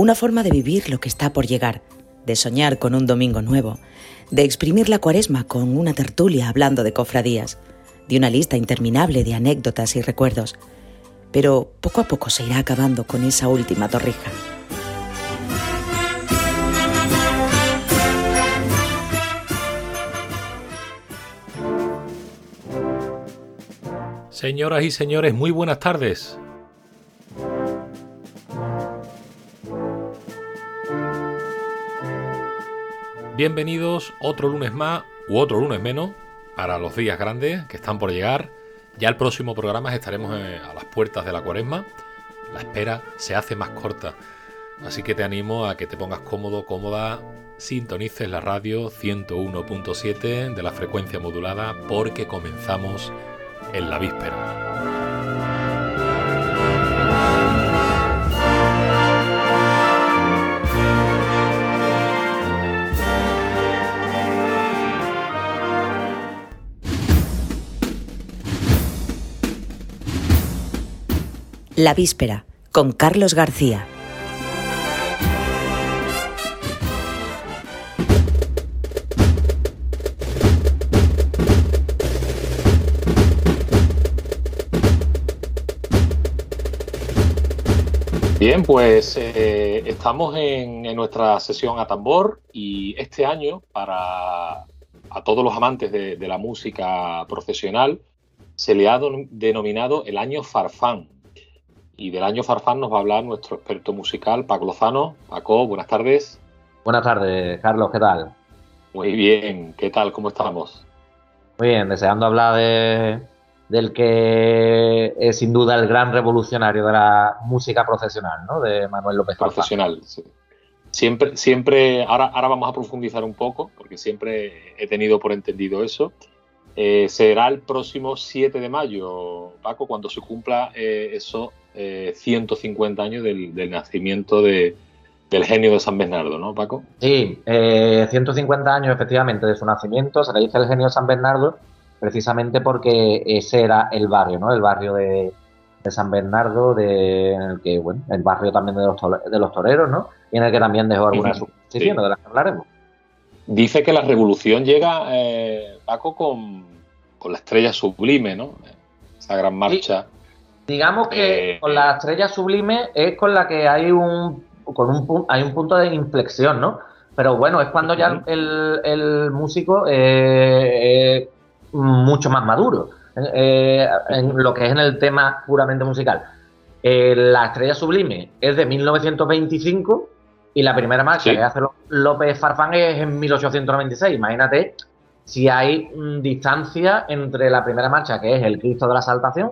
una forma de vivir lo que está por llegar, de soñar con un domingo nuevo, de exprimir la cuaresma con una tertulia hablando de cofradías, de una lista interminable de anécdotas y recuerdos. Pero poco a poco se irá acabando con esa última torrija. Señoras y señores, muy buenas tardes. Bienvenidos otro lunes más u otro lunes menos para los días grandes que están por llegar. Ya el próximo programa estaremos eh, a las puertas de la cuaresma. La espera se hace más corta. Así que te animo a que te pongas cómodo, cómoda, sintonices la radio 101.7 de la frecuencia modulada porque comenzamos en la víspera. La víspera, con Carlos García. Bien, pues eh, estamos en, nuestra sesión a tambor y este año, para a todos los amantes de, la música profesional, se le ha denominado el año Farfán. Y del año Farfán nos va a hablar nuestro experto musical, Paco Lozano. Paco, buenas tardes. Buenas tardes, Carlos, ¿qué tal? Muy bien, ¿qué tal? ¿Cómo estamos? Muy bien, deseando hablar de, del que es sin duda el gran revolucionario de la música profesional, ¿no? De Manuel López Profesional, sí. Siempre, siempre, ahora, ahora vamos a profundizar un poco, porque siempre he tenido por entendido eso. Eh, será el próximo 7 de mayo, Paco, cuando se cumpla eh, esos 150 años del, nacimiento de, del genio de San Bernardo, ¿no, Paco? Sí, 150 eh, años efectivamente de su nacimiento, se le dice el genio de San Bernardo, precisamente porque ese era el barrio, ¿no? El barrio de, San Bernardo, de, en el que, bueno, el barrio también de los, de los toreros, ¿no? Y en el que también dejó algunas suposiciones de las que hablaremos. Dice que la revolución llega, eh, Paco, con, la estrella sublime, ¿no? Esa gran marcha. Digamos que eh, con la estrella sublime es con la que hay un, con un, hay un punto de inflexión, ¿no? Pero bueno, es cuando ya el, el músico eh, mucho más maduro eh, en lo que es en el tema puramente musical. La Estrella Sublime es de 1925 y la primera marcha que hace López Farfán es en 1896. Imagínate si hay mm, distancia entre la primera marcha, que es el Cristo de la Saltación,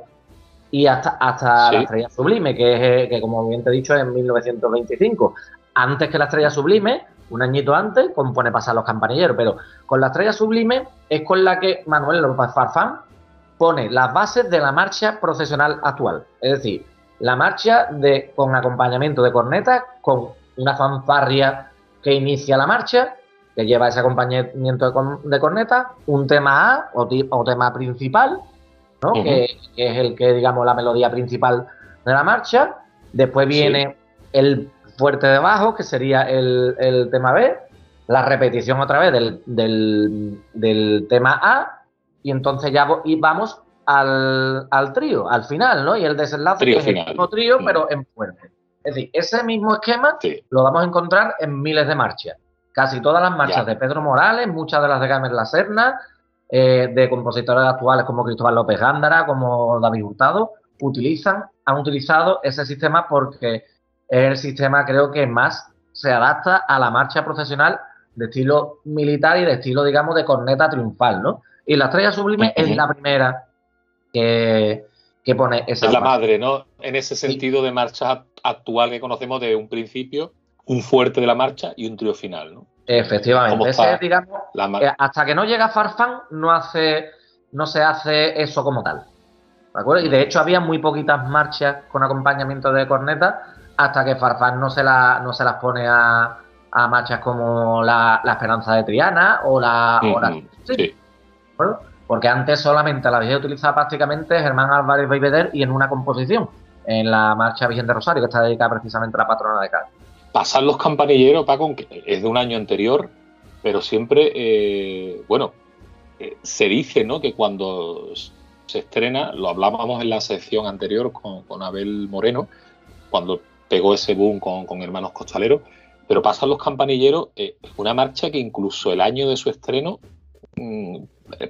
y hasta, hasta la Estrella Sublime, que es, eh, que como bien te he dicho, es en 1925. Antes que la Estrella Sublime, un añito antes, compone pasar los campanilleros, pero con la estrella sublime es con la que Manuel López Farfán pone las bases de la marcha procesional actual. Es decir, la marcha de, con acompañamiento de cornetas, con una fanfarria que inicia la marcha, que lleva ese acompañamiento de, cornetas, un tema A o, tema principal, ¿no? que, es el que, digamos, la melodía principal de la marcha. Después viene el fuerte de bajo, que sería el, tema B, la repetición otra vez del, tema A, y entonces ya vamos al, trío, al final, ¿no? Y el desenlace es el mismo trío, pero en fuerte. Es decir, ese mismo esquema lo vamos a encontrar en miles de marchas. Casi todas las marchas de Pedro Morales, muchas de las de Gamer La Serna, eh, de compositores actuales como Cristóbal López Gándara, como David Hurtado, utilizan, han utilizado ese sistema porque es el sistema creo que más se adapta a la marcha profesional de estilo militar y de estilo, digamos, de corneta triunfal, ¿no? Y la estrella sublime es la primera que, pone esa. Es la madre, ¿no? En ese sentido de marcha actual que conocemos de un principio, un fuerte de la marcha y un trío final, ¿no? Efectivamente. Ese, digamos, eh, hasta que no llega Farfán, no hace, no se hace eso como tal. ¿De acuerdo? Y de hecho había muy poquitas marchas con acompañamiento de corneta hasta que Farfán no se, la, no se las pone a, a marchas como la, Esperanza de Triana o la... sí. Porque antes solamente la había utilizado prácticamente Germán Álvarez Beibeder y en una composición, en la marcha Virgen de Rosario, que está dedicada precisamente a la patrona de Cádiz. Pasan los campanilleros, Paco, que es de un año anterior, pero siempre, eh, bueno, eh, se dice, ¿no? Que cuando se estrena, lo hablábamos en la sección anterior con, Abel Moreno, cuando pegó ese boom con, Hermanos Costaleros, pero pasan los campanilleros, es una marcha que incluso el año de su estreno mm,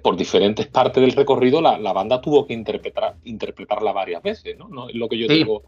por diferentes partes del recorrido la, banda tuvo que interpretar, interpretarla varias veces, ¿no? no es lo que yo digo.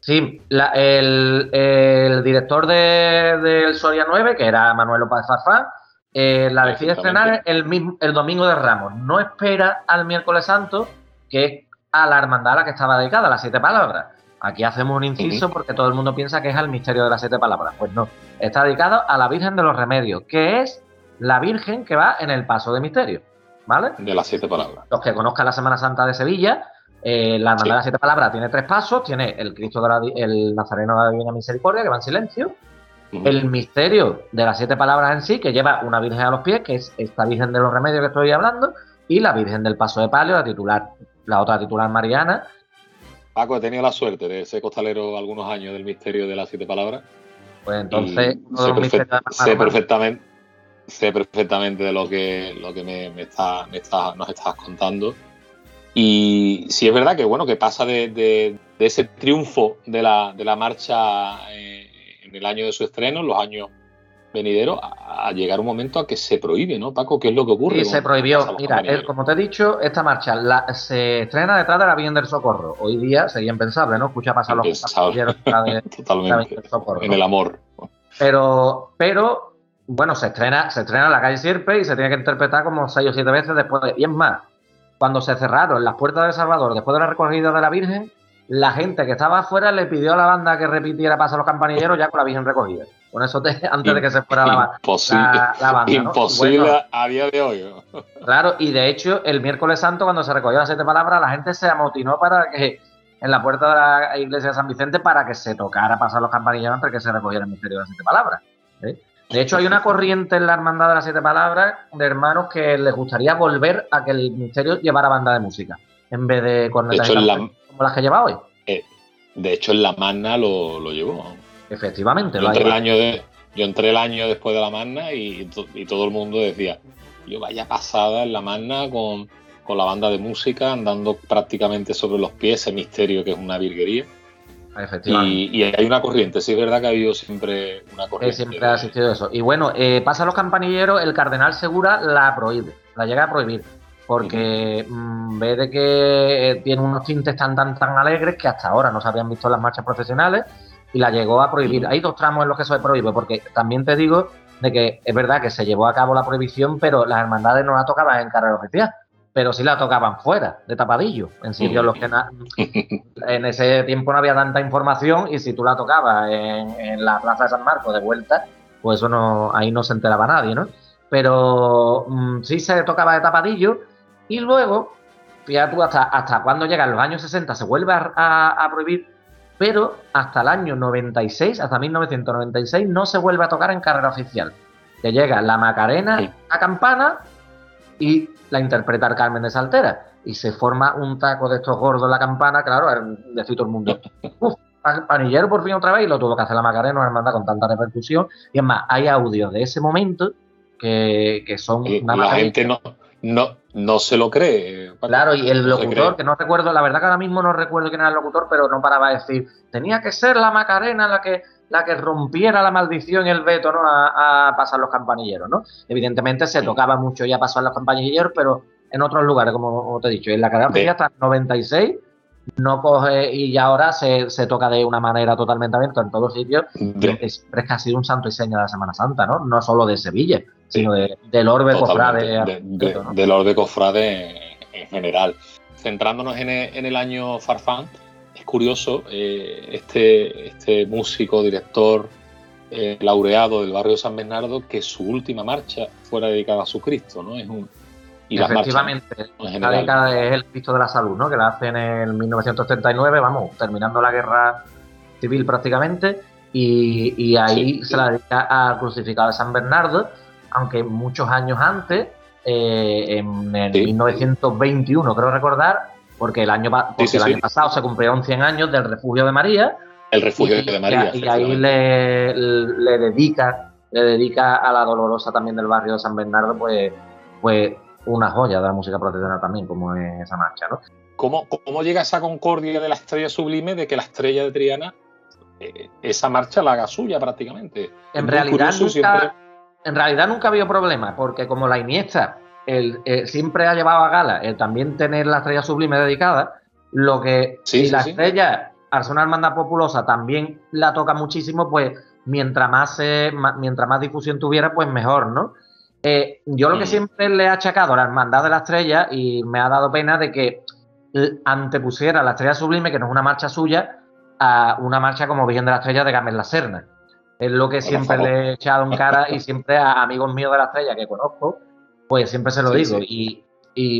Sí, el, director del de, Soria 9, que era Manuel López Farfán, eh, la decide estrenar el, el domingo de Ramos. No espera al miércoles santo, que es a la hermandad a la que estaba dedicada, a las siete palabras. Aquí hacemos un inciso porque todo el mundo piensa que es al misterio de las siete palabras. Pues no, está dedicado a la Virgen de los Remedios, que es la Virgen que va en el paso de misterio. ¿Vale? De las siete palabras. Los que conozcan la Semana Santa de Sevilla, eh, la Hermandad de las Siete Palabras tiene tres pasos, tiene el Cristo de la, el Nazareno de la Divina Misericordia, que va en silencio, el misterio de las siete palabras en sí, que lleva una Virgen a los pies, que es esta Virgen de los Remedios que estoy hablando, y la Virgen del Paso de Palio, la titular, la otra titular mariana. Paco, he tenido la suerte de ser costalero algunos años del misterio de las siete palabras. Pues entonces, sé, perfectamente, sé perfectamente de lo que, lo que me, está, nos estás contando. Y sí es verdad que bueno, que pasa de, ese triunfo de la, de la marcha eh, en el año de su estreno, en los años venideros, a, llegar un momento a que se prohíbe, ¿no, Paco? ¿Qué es lo que ocurre? Sí, se prohibió. Mira, como te he dicho, esta marcha la, se estrena detrás de la Virgen del Socorro. Hoy día sería impensable, ¿no? Escucha pasar los de, Totalmente. En el amor. Pero, pero, bueno, se estrena, se estrena en la calle Sierpe y se tiene que interpretar como seis o siete veces después de. Y es más, cuando se cerraron las puertas de Salvador después de la recogida de la Virgen, la gente que estaba afuera le pidió a la banda que repitiera Paso a los campanilleros ya con la Virgen recogida. Con eso antes de que se fuera la, la, banda. Imposible a día de hoy. Claro, y de hecho, el miércoles santo, cuando se recogió las siete palabras, la gente se amotinó para que en la puerta de la iglesia de San Vicente para que se tocara pasar los campanilleros antes de que se recogiera el misterio de las siete palabras. ¿eh? De hecho, hay una corriente en la Hermandad de las Siete Palabras de hermanos que les gustaría volver a que el misterio llevara banda de música, en vez de cornetas como las que lleva hoy. Eh, de hecho, en la Magna lo, lo llevó. Efectivamente. Yo entré, el año yo entré el año después de la Magna y, todo el mundo decía, yo vaya pasada en la Magna con, con la banda de música, andando prácticamente sobre los pies, ese misterio que es una virguería. Y, hay una corriente, sí es verdad que ha habido siempre una corriente. siempre ha existido eso. Y bueno, eh, pasa a los campanilleros, el cardenal Segura la prohíbe, la llega a prohibir, porque mm, ve de que eh, tiene unos tintes tan, tan, tan alegres que hasta ahora no se habían visto en las marchas profesionales y la llegó a prohibir. Hay dos tramos en los que se prohíbe, porque también te digo de que es verdad que se llevó a cabo la prohibición, pero las hermandades no la tocaban en carrera oficial pero sí la tocaban fuera, de tapadillo. En sitios los que en ese tiempo no había tanta información y si tú la tocabas en, la plaza de San Marcos de vuelta, pues eso no, ahí no se enteraba nadie, ¿no? Pero mm, sí se tocaba de tapadillo y luego, fíjate tú, hasta, hasta cuando llegan los años 60 se vuelve a, prohibir, pero hasta el año 96, hasta 1996, no se vuelve a tocar en carrera oficial. Que llega la Macarena, la campana y la interpreta Carmen de Saltera. Y se forma un taco de estos gordos en la campana, claro, decir todo el mundo, uf, panillero por fin otra vez, y lo tuvo que hacer la Macarena, una hermandad con tanta repercusión. Y es más, hay audios de ese momento que, son... la gente no, no, no se lo cree. Claro, y el locutor, que no recuerdo, la verdad que ahora mismo no recuerdo quién era el locutor, pero no paraba de decir, tenía que ser la Macarena la que la que rompiera la maldición y el veto ¿no? a, pasar los campanilleros, ¿no? Evidentemente se tocaba mucho ya pasar los campanilleros, pero en otros lugares, como, te he dicho, en la carrera hasta el 96 no coge y ya ahora se, toca de una manera totalmente abierta en todos sitios. Es, es que ha sido un santo y seña de la Semana Santa, ¿no? No solo de Sevilla, sino de, del orbe cofrade. Del orbe cofrade en general. Centrándonos en el, en el año Farfán, es curioso, eh, este, este músico, director, eh, laureado del barrio de San Bernardo, que su última marcha fuera dedicada a su Cristo, ¿no? Es un, y Efectivamente, la década es el Cristo de la Salud, ¿no? Que la hace en el 1939, vamos, terminando la guerra civil prácticamente, y, ahí se la dedica al crucificado de San Bernardo, aunque muchos años antes, eh, en el 1921, creo recordar, porque el año, el año pasado se cumplieron 100 años del refugio de María. El refugio de María. Y, ahí le, le, dedica, le dedica a la dolorosa también del barrio de San Bernardo, pues, pues una joya de la música protestante también, como es esa marcha, ¿no? ¿Cómo, ¿Cómo llega esa concordia de la estrella sublime de que la estrella de Triana eh, esa marcha la haga suya prácticamente? En realidad, nunca, en realidad nunca ha habido problema, porque como la Iniesta el, eh, siempre ha llevado a gala el también tener la estrella sublime dedicada, lo que si la estrella al ser una hermandad populosa también la toca muchísimo, pues mientras más, mientras más difusión tuviera, pues mejor, ¿no? Eh, yo lo que mm. siempre le he achacado a la hermandad de la estrella y me ha dado pena de que antepusiera la estrella sublime, que no es una marcha suya, a una marcha como Virgen de la Estrella de Gámez La Serna. Es lo que siempre le he echado en cara y siempre a amigos míos de la estrella que conozco, pues siempre se lo digo. Y,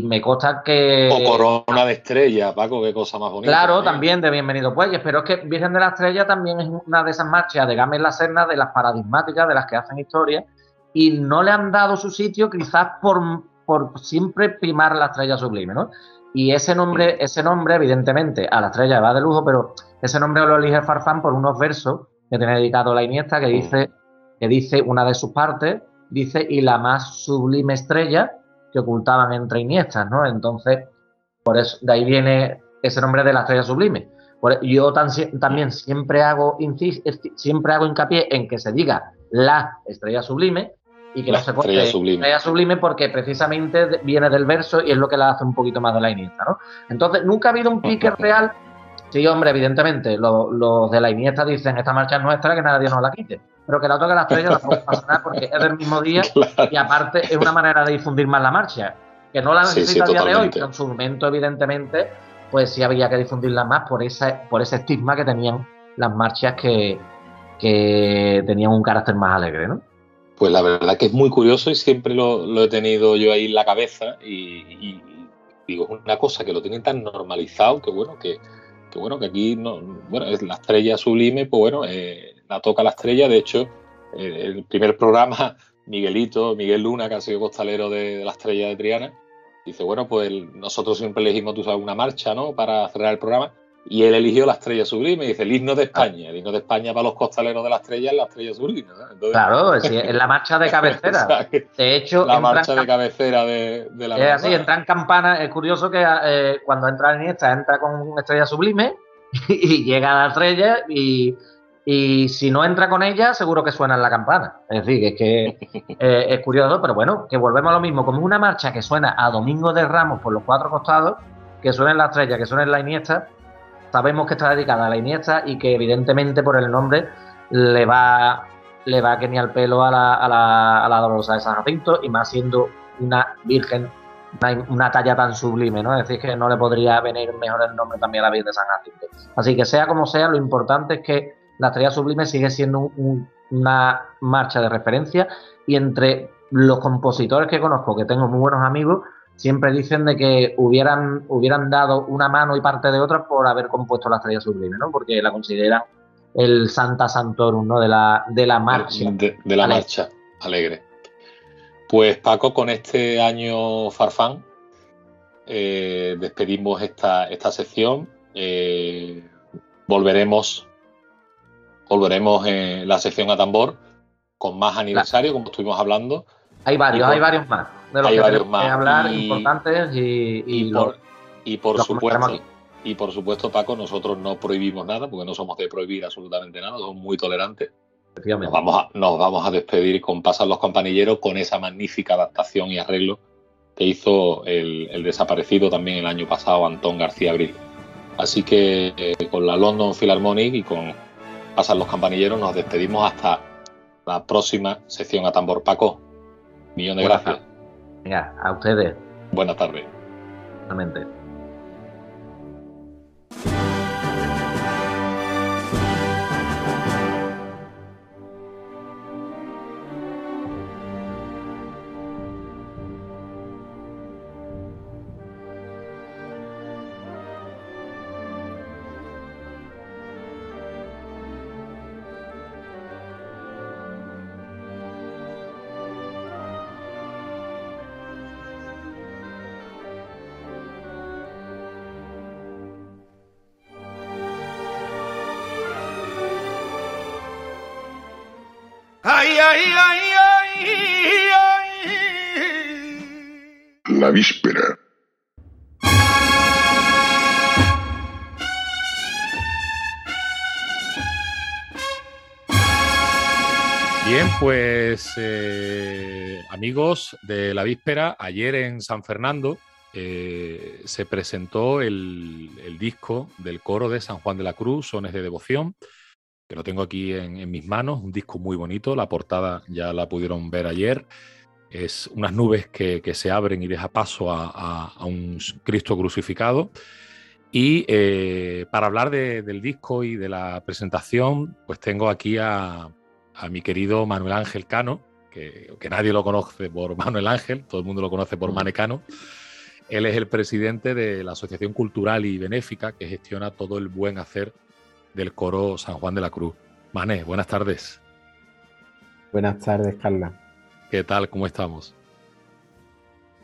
me consta que. O Corona de Estrella, Paco, qué cosa más bonita. Claro, también de Bienvenido Puelles, pero es que Virgen de la Estrella también es una de esas marchas de Gámez La Serna, de las paradigmáticas, de las que hacen historia, y no le han dado su sitio quizás por, por siempre primar la estrella sublime, ¿no? Y ese nombre, ese nombre, evidentemente, a la estrella va de lujo, pero ese nombre lo elige Farfán por unos versos que tiene dedicado la Iniesta, que dice, que dice una de sus partes, dice, y la más sublime estrella que ocultaban entre Iniestas, ¿no? Entonces, por eso, de ahí viene ese nombre de la estrella sublime. yo también siempre hago, siempre hago hincapié en que se diga la estrella sublime, y que no se corte estrella sublime porque precisamente viene del verso y es lo que la hace un poquito más de la Iniesta, ¿no? Entonces, nunca ha habido un pique real. Sí, hombre, evidentemente, los, de la Iniesta dicen esta marcha es nuestra, que nadie nos la quite. Pero que la toque la estrella la puede pasar porque es del mismo día y aparte es una manera de difundir más la marcha. Que no la necesita a día de hoy, pero en su momento, evidentemente, pues sí había que difundirla más por, esa, por ese estigma que tenían las marchas que, que tenían un carácter más alegre, ¿no? Pues la verdad que es muy curioso y siempre lo, he tenido yo ahí en la cabeza y, digo, es una cosa que lo tienen tan normalizado que bueno, que, bueno, que aquí no, bueno, es la estrella sublime, pues bueno, eh, la toca la estrella, de hecho, eh, el primer programa, Miguelito, Miguel Luna, que ha sido costalero de, la estrella de Triana, dice, bueno, pues nosotros siempre elegimos, tú sabes, una marcha, ¿no? Para cerrar el programa y él eligió la estrella sublime y dice el himno de España. El himno de España para los costaleros de la estrella es la estrella sublime. claro, es, la marcha de cabecera. de hecho, la marcha de cabecera de, la Es así, entra en campana. Es curioso que eh, cuando entra en esta, entra con estrella sublime y llega a la estrella y, si no entra con ella, seguro que suena en la campana. Es decir, es que eh, es curioso, pero bueno, que volvemos a lo mismo. Como una marcha que suena a Domingo de Ramos por los cuatro costados, que suena en la estrella, que suena en la Iniesta sabemos que está dedicada a la Iniesta y que evidentemente por el nombre le va le va que ni al pelo a la, a la, a la dolorosa de San Jacinto y más siendo una virgen, una, talla tan sublime, ¿no? Es decir, que no le podría venir mejor el nombre también a la Virgen de San Jacinto. Así que sea como sea, lo importante es que la estrella sublime sigue siendo una marcha de referencia y entre los compositores que conozco, que tengo muy buenos amigos, siempre dicen de que hubieran, hubieran dado una mano y parte de otra por haber compuesto la estrella sublime, ¿no? Porque la consideran el Santa Santorum, ¿no? De la, de la marcha. De, la marcha alegre. Pues Paco, con este año Farfán eh, despedimos esta, esta sección. Eh, volveremos volveremos en la sección a tambor con más aniversario, como estuvimos hablando. Hay varios, hay varios más de los que más. hablar importantes y, y, por, y por supuesto y por supuesto Paco nosotros no prohibimos nada porque no somos de prohibir absolutamente nada somos muy tolerantes. Nos vamos a, nos vamos a despedir con Pasan los campanilleros con esa magnífica adaptación y arreglo que hizo el, desaparecido también el año pasado Antón García Abril. Así que eh, con la London Philharmonic y con Pasan los campanilleros nos despedimos hasta la próxima sección a tambor. Paco millón de gracias Venga, a ustedes. Buenas tardes. Realmente. de la víspera, ayer en San Fernando, eh, se presentó el, disco del coro de San Juan de la Cruz, Sones de Devoción, que lo tengo aquí en, mis manos, un disco muy bonito, la portada ya la pudieron ver ayer, es unas nubes que, se abren y deja paso a, un Cristo crucificado. Y eh, para hablar del disco y de la presentación, pues tengo aquí a, a mi querido Manuel Ángel Cano, que, nadie lo conoce por Manuel Ángel, todo el mundo lo conoce por mm. Mane Cano. Él es el presidente de la Asociación Cultural y Benéfica que gestiona todo el buen hacer del coro San Juan de la Cruz. Mane, buenas tardes. Buenas tardes, Carla. ¿Qué tal? ¿Cómo estamos?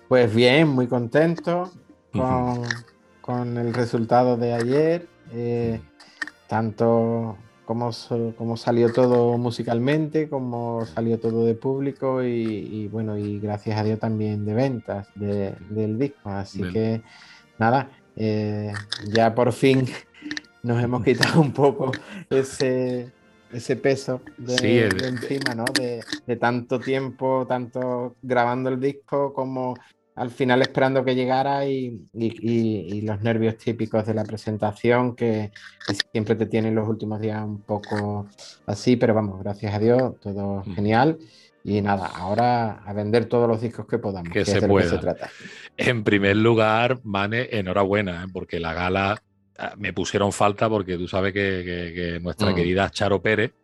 Pues bien, muy contento con, el resultado de ayer. Eh, tanto cómo, salió todo musicalmente, cómo salió todo de público y, bueno, y gracias a Dios también de ventas del disco. Así que nada, eh, ya por fin nos hemos quitado un poco ese, ese peso de, encima, ¿no? De, de, tanto tiempo, tanto grabando el disco como al final esperando que llegara y, los nervios típicos de la presentación que, siempre te tienen los últimos días un poco así, pero vamos, gracias a Dios, todo mm. genial. Y nada, ahora a vender todos los discos que podamos. Que, se pueda. se trata. En primer lugar, Mane, enhorabuena, ¿eh? porque la gala ah, me pusieron falta porque tú sabes que, nuestra mm. querida Charo Pérez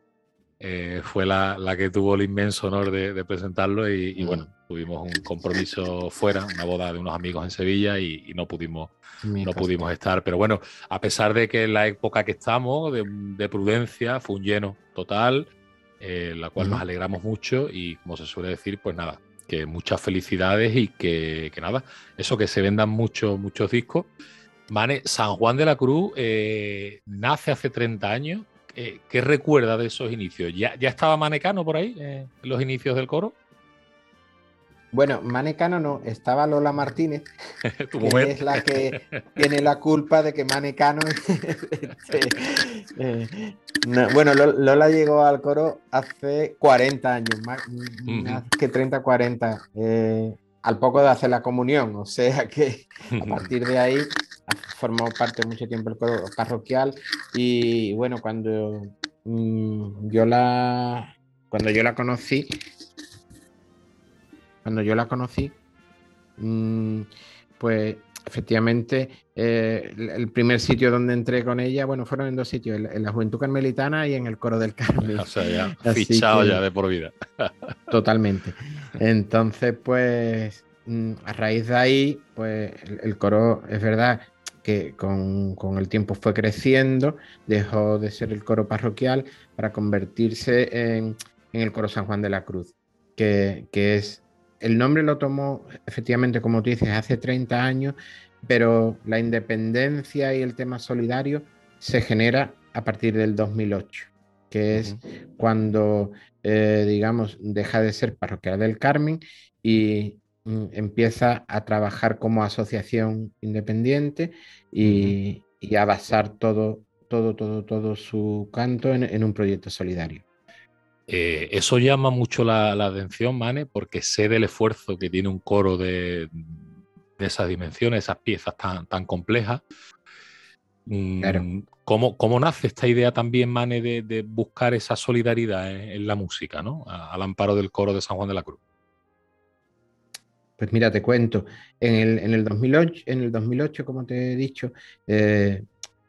eh, fue la, que tuvo el inmenso honor de, presentarlo y, bueno, tuvimos un compromiso fuera, una boda de unos amigos en Sevilla y, no pudimos no pudimos estar. Pero bueno, a pesar de que en la época que estamos, de, prudencia, fue un lleno total, eh, la cual nos alegramos mucho y como se suele decir, pues nada, que muchas felicidades y que, nada, eso que se vendan muchos, muchos discos. Mane, San Juan de la Cruz eh, nace hace 30 años eh, ¿qué recuerda de esos inicios? ¿Ya, ya estaba Manecano por ahí, eh, en los inicios del coro? Bueno, Manecano no, estaba Lola Martínez, que es la que tiene la culpa de que Manecano. Este, eh, bueno, Lola llegó al coro hace 40 años, más, que 30, 40, al poco de hacer la comunión, o sea que a partir de ahí formó parte mucho tiempo del coro parroquial y bueno, cuando mm, yo la cuando yo la conocí, cuando yo la conocí, mm, pues efectivamente eh, el primer sitio donde entré con ella, bueno, fueron en dos sitios, en, la Juventud Carmelitana y en el Coro del Carmen. O sea, ya fichado ya de por vida. totalmente. Entonces, pues mm, a raíz de ahí, pues el coro es verdad que con, el tiempo fue creciendo, dejó de ser el coro parroquial para convertirse en, el coro San Juan de la Cruz, que, es, el nombre lo tomó efectivamente, como tú dices, hace 30 años, pero la independencia y el tema solidario se genera a partir del 2008, que es cuando, eh, digamos, deja de ser parroquial del Carmen y, Mm, empieza a trabajar como asociación independiente y, a basar todo, todo, todo, todo su canto en, un proyecto solidario. Eh, eso llama mucho la, atención, Mane, porque sé del esfuerzo que tiene un coro de, de esas dimensiones, esas piezas tan, tan complejas. Mm, ¿Cómo, nace esta idea también, Mane, de, buscar esa solidaridad en, la música, ¿no? al amparo del coro de San Juan de la Cruz? Pues mira, te cuento, en el, en el, 2008, en el 2008, como te he dicho, eh,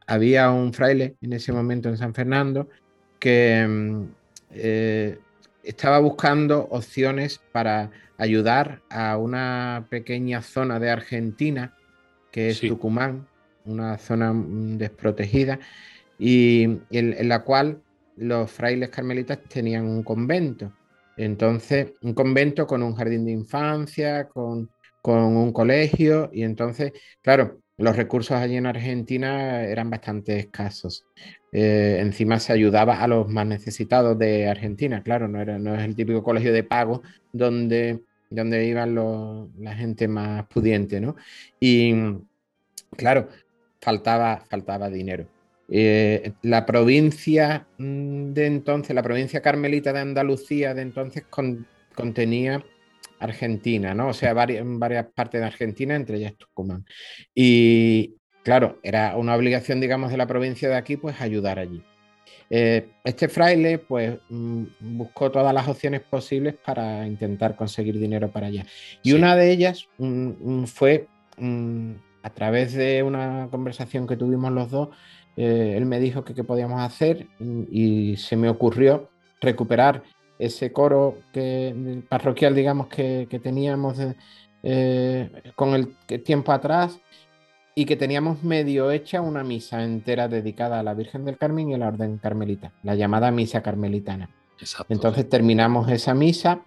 había un fraile en ese momento en San Fernando que mm, eh, estaba buscando opciones para ayudar a una pequeña zona de Argentina, que es Tucumán, una zona mm, desprotegida, y en la cual los frailes carmelitas tenían un convento. Entonces, un convento con un jardín de infancia, con, un colegio, y entonces, claro, los recursos allí en Argentina eran bastante escasos. Eh, encima se ayudaba a los más necesitados de Argentina, claro, no, era, no es el típico colegio de pago donde, donde iban la gente más pudiente, ¿no? Y claro, faltaba, faltaba dinero. Eh, la provincia mm, de entonces, la provincia carmelita de Andalucía de entonces contenía Argentina, ¿no? O sea, varias, varias partes de Argentina, entre ellas Tucumán. Y claro, era una obligación, digamos, de la provincia de aquí, pues ayudar allí. Eh, este fraile, pues, mm, buscó todas las opciones posibles para intentar conseguir dinero para allá. Y una de ellas mm, fue a través de una conversación que tuvimos los dos, eh, él me dijo que qué podíamos hacer y, se me ocurrió recuperar ese coro que, parroquial, digamos, que, teníamos eh, con el tiempo atrás y que teníamos medio hecha una misa entera dedicada a la Virgen del Carmen y a la Orden Carmelita, la llamada misa carmelitana. Entonces terminamos esa misa,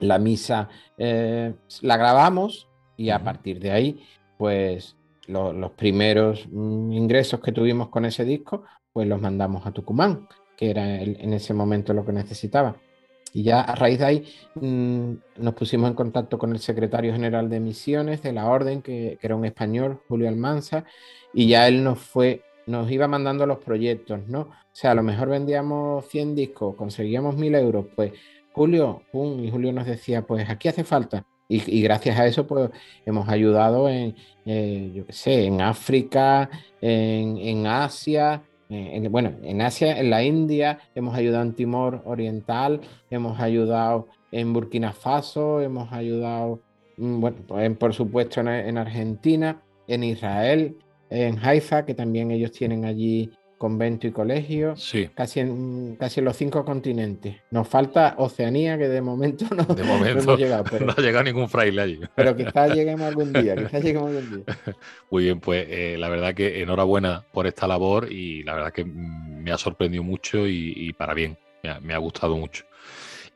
la misa eh, la grabamos y a partir de ahí, pues los primeros mm, ingresos que tuvimos con ese disco, pues los mandamos a Tucumán, que era en ese momento lo que necesitaba. Y ya a raíz de ahí mm, nos pusimos en contacto con el secretario general de misiones de la orden, que, era un español, Julio Almanza, y ya él nos fue, nos iba mandando los proyectos, ¿no? O sea, a lo mejor vendíamos 100 discos, conseguíamos 1000 euros, pues Julio, pum, y Julio nos decía, pues aquí hace falta y, gracias a eso, pues hemos ayudado en, eh, yo qué sé, en África, en, Asia, en, bueno, en Asia, en la India, hemos ayudado en Timor Oriental, hemos ayudado en Burkina Faso, hemos ayudado, mm, bueno, pues, por supuesto en, Argentina, en Israel, en Haifa, que también ellos tienen allí convento y colegio, casi, en, casi en los cinco continentes. Nos falta Oceanía, que de momento no, de momento, hemos llegado. no ha llegado ningún fraile allí. Pero quizás lleguemos algún día, quizás lleguemos algún día. Muy bien, pues eh, la verdad que enhorabuena por esta labor y la verdad que me ha sorprendido mucho y, para bien, me ha, gustado mucho.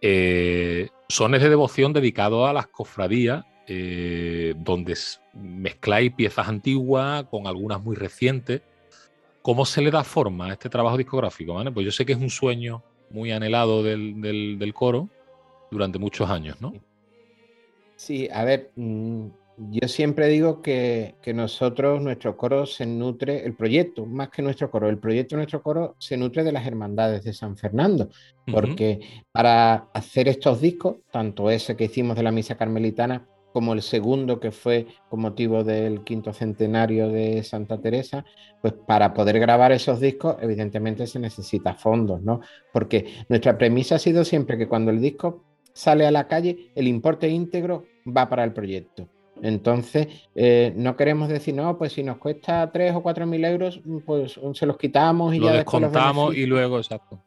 Eh, sones de devoción dedicados a las cofradías, eh, donde mezcláis piezas antiguas con algunas muy recientes ¿Cómo se le da forma a este trabajo discográfico? Pues yo sé que es un sueño muy anhelado del, coro durante muchos años, ¿no? Sí, a ver, mm, yo siempre digo que, nosotros, nuestro coro se nutre, el proyecto, más que nuestro coro, el proyecto de nuestro coro se nutre de las hermandades de San Fernando, porque para hacer estos discos, tanto ese que hicimos de la misa carmelitana como el segundo que fue con motivo del quinto centenario de Santa Teresa, pues para poder grabar esos discos evidentemente se necesita fondos, ¿no? Porque nuestra premisa ha sido siempre que cuando el disco sale a la calle, el importe íntegro va para el proyecto. Entonces, eh, no queremos decir, no, pues si nos cuesta 3 o 4 mil euros, pues se los quitamos y lo ya descontamos y luego, exacto.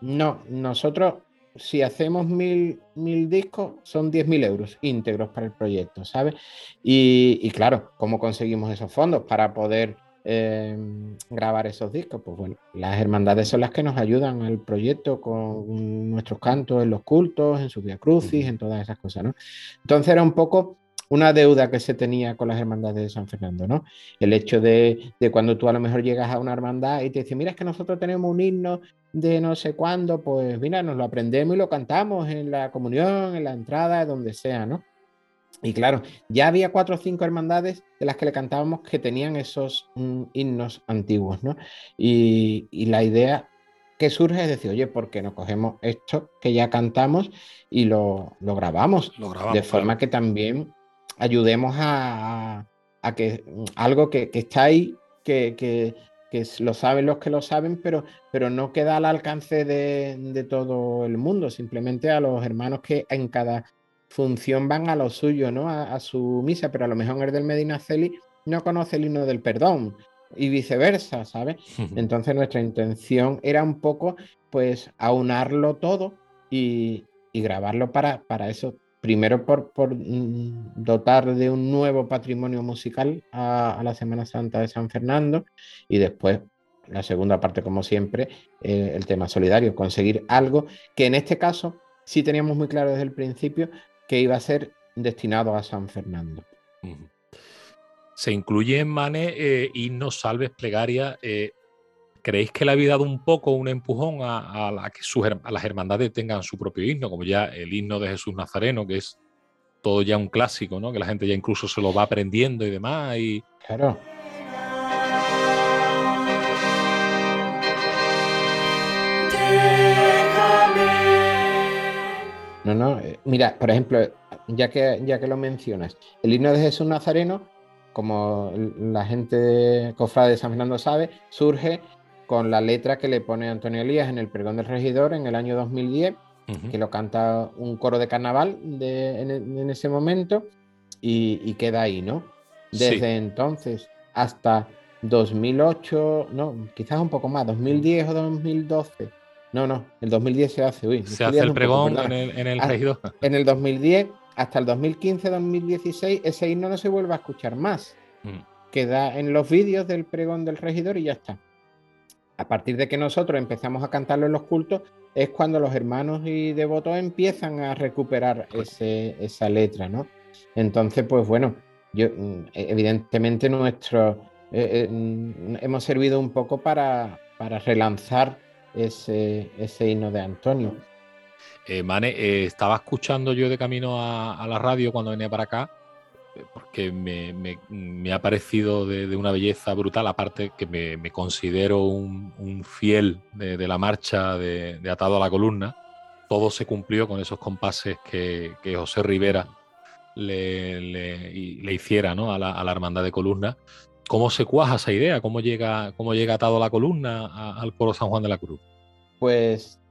No, nosotros si hacemos mil, mil discos, son 10.000 euros íntegros para el proyecto, ¿sabes? Y, claro, ¿cómo conseguimos esos fondos para poder eh, grabar esos discos? Pues bueno, las hermandades son las que nos ayudan al proyecto con nuestros cantos en los cultos, en su Via Crucis, en todas esas cosas, ¿no? Entonces era un poco una deuda que se tenía con las hermandades de San Fernando, ¿no? El hecho de, cuando tú a lo mejor llegas a una hermandad y te dicen, mira, es que nosotros tenemos un himno de no sé cuándo, pues mira, nos lo aprendemos y lo cantamos en la comunión, en la entrada, donde sea, ¿no? Y claro, ya había cuatro o cinco hermandades de las que le cantábamos que tenían esos mm, himnos antiguos, ¿no? Y, la idea que surge es decir, oye, ¿por qué no cogemos esto que ya cantamos y lo, grabamos? de forma que también ayudemos a, que algo que, está ahí, que, lo saben los que lo saben, pero, pero no queda al alcance de, todo el mundo, simplemente a los hermanos que en cada función van a lo suyo, ¿no? A, su misa, pero a lo mejor el del Medina Celi no conoce el himno del perdón y viceversa, ¿sabes? Entonces nuestra intención era un poco, pues, aunarlo todo y, grabarlo para, para eso, primero por, mm, dotar de un nuevo patrimonio musical a, la Semana Santa de San Fernando y después la segunda parte, como siempre, eh, el tema solidario, conseguir algo que en este caso sí teníamos muy claro desde el principio que iba a ser destinado a San Fernando. se incluye en Mane eh, salves, plegaria. Eh, ¿Creéis que le había dado un poco un empujón a, a, que a las hermandades tengan su propio himno, como ya el himno de Jesús Nazareno, que es todo ya un clásico, ¿no? Que la gente ya incluso se lo va aprendiendo y demás. Y... Claro. No, no, eh, mira, por ejemplo, ya que, ya que lo mencionas, el himno de Jesús Nazareno, como la gente cofrade de San Fernando sabe, surge con la letra que le pone Antonio Elías en el pregón del regidor en el año 2010, que lo canta un coro de carnaval en, ese momento y, queda ahí, ¿no? Desde entonces hasta 2008, no, quizás un poco más, 2010 o 2012 no, no, el 2010 se hace, uy. Se hace el pregón en el, en el regidor. En el 2010, hasta el 2015-2016, ese himno no se vuelve a escuchar más. Mm. Queda en los vídeos del pregón del regidor y ya está. A partir de que nosotros empezamos a cantarlo en los cultos, es cuando los hermanos y devotos empiezan a recuperar esa letra, ¿no? Entonces, pues bueno, yo, mm, evidentemente nuestro, eh, eh, mm, hemos servido un poco para, relanzar ese, himno de Antonio. Eh, Mane, estaba escuchando yo de camino a, la radio cuando venía para acá, porque me, ha parecido de, una belleza brutal, aparte que me, considero un, fiel de, la marcha de, Atado a la Columna. Todo se cumplió con esos compases que, José Rivera le, le, hiciera ¿no? a, la, a Hermandad de Columna. ¿Cómo se cuaja esa idea? ¿Cómo llega, cómo llega atado la columna al coro San Juan de la Cruz? Pues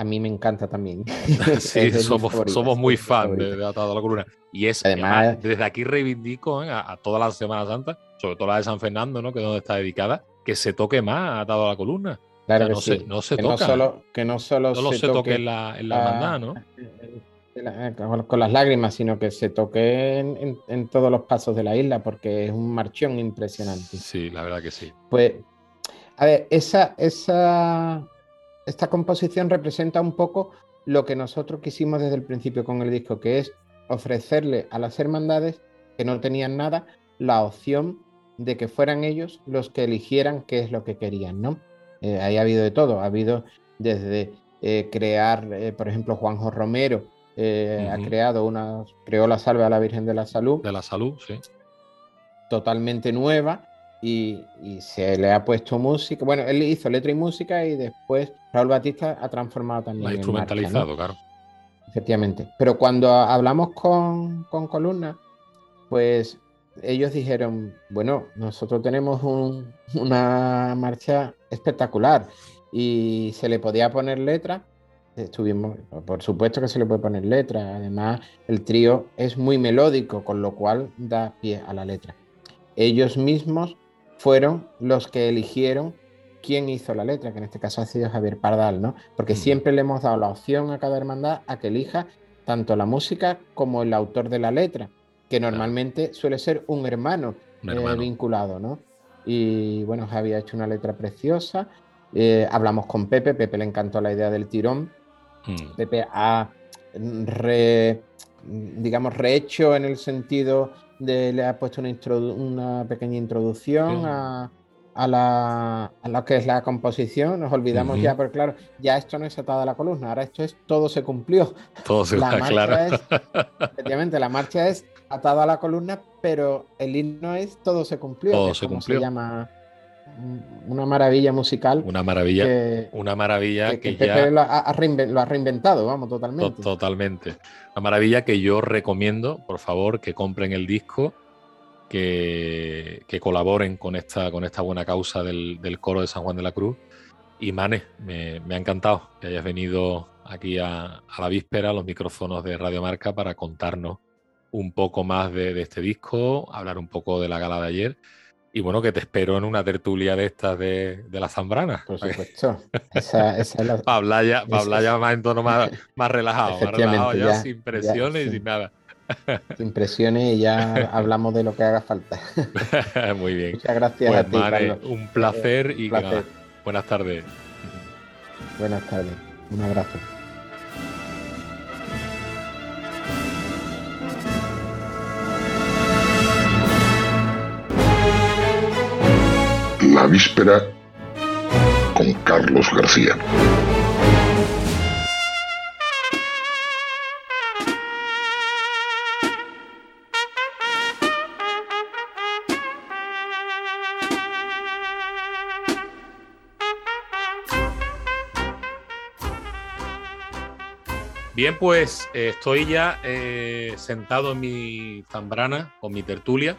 a mí me encanta también. sí, somos, somos muy fans de, Atado a la Columna. Y es, además, desde aquí reivindico ¿eh? a, toda la Semana Santa, sobre todo la de San Fernando, ¿no? que es donde está dedicada, que se toque más Atado a la Columna. Claro no, se, no se que toca. No solo, que no solo, se, toque, en la, en la hermandad, ¿no? Eh, con las lágrimas, sino que se toque en, todos los pasos de la isla, porque es un marchón impresionante. Sí, la verdad que sí. Pues, a ver, esa, esa, esta composición representa un poco lo que nosotros quisimos desde el principio con el disco, que es ofrecerle a las hermandades que no tenían nada la opción de que fueran ellos los que eligieran qué es lo que querían, ¿no? Eh, ahí ha habido de todo, ha habido desde eh, crear, por ejemplo, Juanjo Romero, eh, ha creado una, creó la salve a la Virgen de la Salud. De la Salud, sí. Totalmente nueva y, se le ha puesto música. Bueno, él hizo letra y música y después Raúl Batista ha transformado también. La ha instrumentalizado, claro. Efectivamente. Pero cuando hablamos con, con Columna, pues ellos dijeron, bueno, nosotros tenemos una marcha espectacular y se le podía poner letra estuvimos, por supuesto que se le puede poner letra, además el trío es muy melódico, con lo cual da pie a la letra. Ellos mismos fueron los que eligieron quién hizo la letra, que en este caso ha sido Javier Pardal, ¿no? Porque siempre le hemos dado la opción a cada hermandad a que elija tanto la música como el autor de la letra, que normalmente suele ser un hermano, eh, vinculado, ¿no? Y bueno, Javier ha hecho una letra preciosa. Eh, hablamos con Pepe, Pepe le encantó la idea del tirón Mm. Pepe ha re, digamos, rehecho en el sentido de le ha puesto una, una pequeña introducción a, a, la, a, lo que es la composición. Nos olvidamos ya, pero claro, ya esto no es atado a la columna, ahora esto es todo se cumplió. Todo se la claro. efectivamente, la marcha es atado a la columna, pero el himno es todo se cumplió. Todo se cumplió. Se llama una maravilla musical. Una maravilla, una maravilla que, ya... lo ha, reinventado, vamos, totalmente. Totalmente. Una maravilla que yo recomiendo, por favor, que compren el disco, que, colaboren con esta, con esta buena causa del, coro de San Juan de la Cruz. Y Mane, me, ha encantado que hayas venido aquí a, la víspera a los micrófonos de Radio Marca para contarnos un poco más de, de este disco, hablar un poco de la gala de ayer y bueno, que te espero en una tertulia de estas de, de la Zambrana. Por supuesto. Esa, esa es Para hablar ya, más en tono más, más relajado, más relajado ya, sin presiones y sin nada. Sin presiones y ya hablamos de lo que haga falta. Muy bien. Muchas gracias pues, a ti, Carlos. Un placer y placer. buenas tardes. Buenas tardes. Un abrazo. Víspera con Carlos García. Bien, pues eh, estoy ya eh, sentado en mi zambrana con mi tertulia.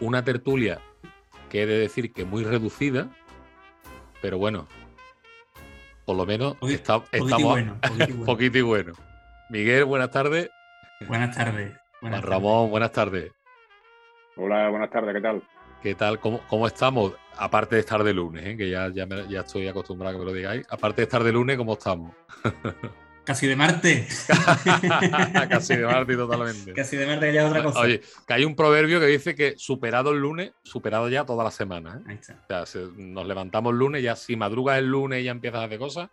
Una tertulia que he de decir que muy reducida, pero bueno, por lo menos está, estamos bueno, poquito, y bueno. Miguel, buenas tardes. Buenas tardes. Ramón, buenas tardes. Hola, buenas tardes, ¿qué tal? ¿Qué tal? ¿Cómo, cómo estamos? Aparte de estar de lunes, ¿eh? que ya, ya, ya estoy acostumbrado a que me lo digáis. Aparte de estar de lunes, ¿cómo estamos? Casi de Marte. Casi de Marte, totalmente. Casi de Marte ya es otra cosa. Oye, que hay un proverbio que dice que superado el lunes, superado ya toda la semana. ¿eh? Ahí está. O sea, nos levantamos el lunes, ya si madrugas el lunes y ya empiezas a hacer cosas,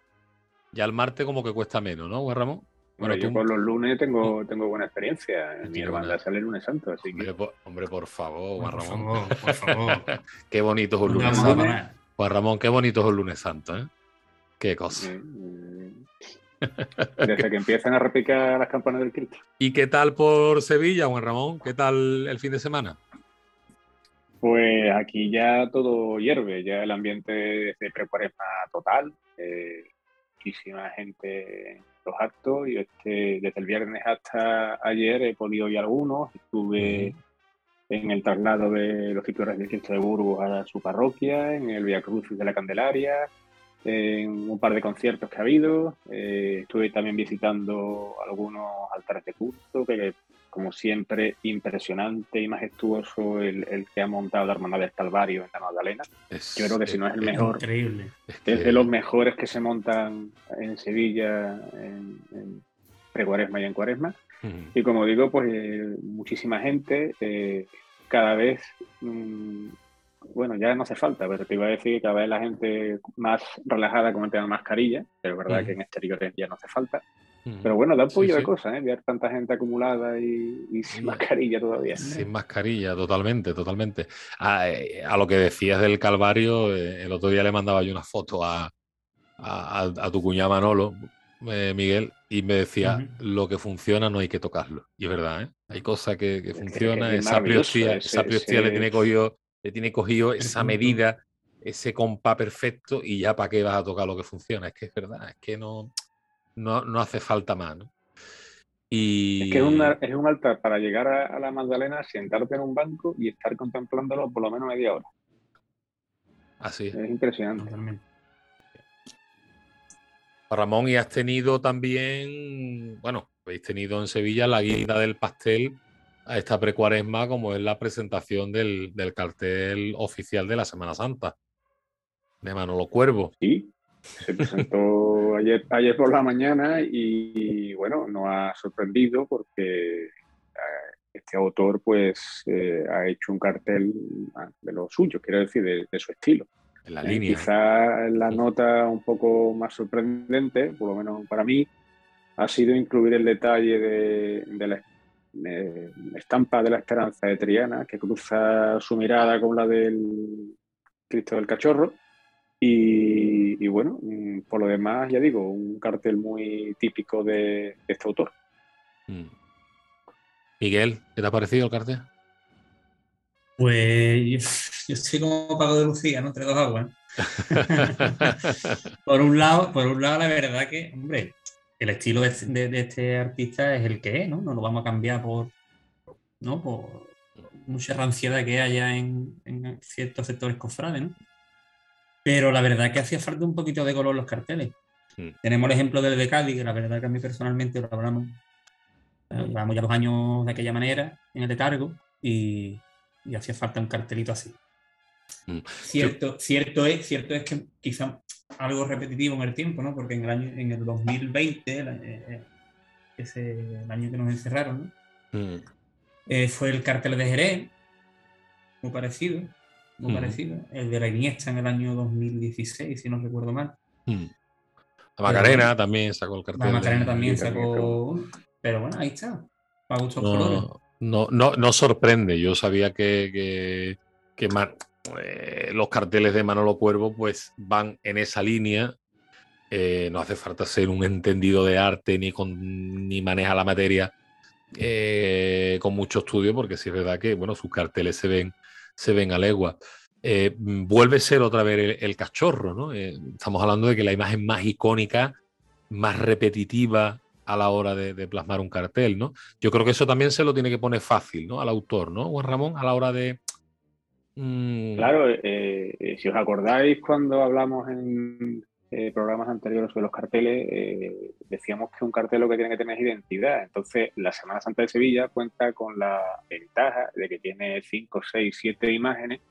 ya el martes como que cuesta menos, ¿no, Juan Ramón? Bueno, yo por los lunes tengo, tengo buena experiencia. Mi hermandad sale el lunes santo, así que... Hombre, por, hombre, por favor, Juan Por Ramón. favor, por favor. qué bonito es un ¿Dónde lunes santo. parar? Juan Ramón, qué bonito es un lunes santo, ¿eh? Qué cosa. Eh, eh, Desde que empiezan a repicar las campanas del Cristo. ¿Y qué tal por Sevilla, Juan Ramón? ¿Qué tal el fin de semana? Pues aquí ya todo hierve, ya el ambiente de precuaresma total. eh, muchísima gente en los actos. Y este, desde el viernes hasta ayer he podido ir algunos. Estuve en el traslado de los titulares del Cristo de Burgos a su parroquia, en el Via Crucis de la Candelaria, en un par de conciertos que ha habido. Eh, estuve también visitando algunos altares de culto, que como siempre impresionante y majestuoso el, el que ha montado la Hermandad del Calvario en la Magdalena. Es- Yo creo que si no es el Es mejor, Increíble. es que- es de los mejores que se montan en Sevilla en, en precuaresma y en cuaresma. Y como digo, pues eh, muchísima gente, eh, cada vez, mm, bueno, ya no hace falta, pero te iba a decir que cada vez la gente más relajada con el tema de mascarilla, pero es verdad que en exteriores ya no hace falta. Pero bueno, da un Sí, de sí. cosas, ¿eh? Ver tanta gente acumulada y, y sin mascarilla todavía. Sin mascarilla, totalmente, totalmente. A, eh, a lo que decías del Calvario, eh, el otro día le mandaba yo una foto a, a, a- a tu cuñado Manolo, eh, Miguel, y me decía, lo que funciona no hay que tocarlo. Y es verdad, ¿eh? Hay cosas que, funcionan, es esa priostía, ese- esa priostía le ese- tiene cogido, le tiene cogido esa medida, ese compás perfecto, y ya para qué vas a tocar lo que funciona. Es que es verdad, es que no, no, no hace falta más, ¿no? Y... Es que es, una- es un altar para llegar a, a la Magdalena, sentarte en un banco y estar contemplándolo por lo menos media hora. Así es. Es impresionante. Totalmente. Ramón, y has tenido también, bueno, habéis tenido en Sevilla la guinda del pastel a esta precuaresma, como es la presentación del, del cartel oficial de la Semana Santa, de Manolo Cuervo. Sí, se presentó ayer, ayer por la mañana y, bueno, nos ha sorprendido porque eh, este autor pues eh, ha hecho un cartel de lo suyo, quiero decir, de, de su estilo. En la Eh, línea. Quizá la nota un poco más sorprendente, por lo menos para mí, ha sido incluir el detalle de, de la eh, estampa de la esperanza de Triana, que cruza su mirada con la del Cristo del Cachorro. Y, y bueno, mm, por lo demás, ya digo, un cartel muy típico de, de este autor. Mm. Miguel, ¿qué te ha parecido el cartel? Pues yo, yo estoy como Pago de Lucía, ¿no? Entre dos aguas. Por un lado, por un lado, la verdad que, hombre, el estilo de, de- de este artista es el que es, ¿no? No lo vamos a cambiar por, ¿no? por mucha ranciedad que haya en, en ciertos sectores cofrades, ¿no? Pero la verdad que hacía falta un poquito de color en los carteles. Mm. Tenemos el ejemplo del de Cádiz, que la verdad que a mí personalmente lo hablamos, eh, llevamos ya dos años de aquella manera en el letargo y, y hacía falta un cartelito así. Mm. Cierto, cierto, es, cierto es que quizá algo repetitivo en el tiempo, ¿no? Porque en el año, en el 2020, el, eh, eh, ese, el año que nos encerraron, ¿no? Mm. Eh, fue el cartel de Jerez, muy parecido, muy Ujú. parecido. El de la Iniesta en el año 2016, si no recuerdo mal. Mm. La Macarena también sacó el cartel. La Macarena también sacó. Pero bueno, ahí está. Para gustos colores. no, no, no, no sorprende. Yo sabía que, que, que, Mar- eh, los carteles de Manolo Cuervo pues van en esa línea. Eh, no hace falta ser un entendido de arte ni, con, ni maneja la materia eh, con mucho estudio, porque sí es verdad que bueno, sus carteles se ven, se ven a legua. vuelve a ser otra vez el, cachorro, ¿no? estamos hablando de que la imagen más icónica, más repetitiva a la hora de, plasmar un cartel, ¿no? Yo creo que eso también se lo tiene que poner fácil, ¿no? Al autor, ¿no? Juan Ramón, a la hora de, Mm. Claro, eh, eh, si os acordáis cuando hablamos en eh, programas anteriores sobre los carteles, decíamos que un cartel lo que tiene que tener es identidad. Entonces, la Semana Santa de Sevilla cuenta con la ventaja de que tiene 5, 6, 7 imágenes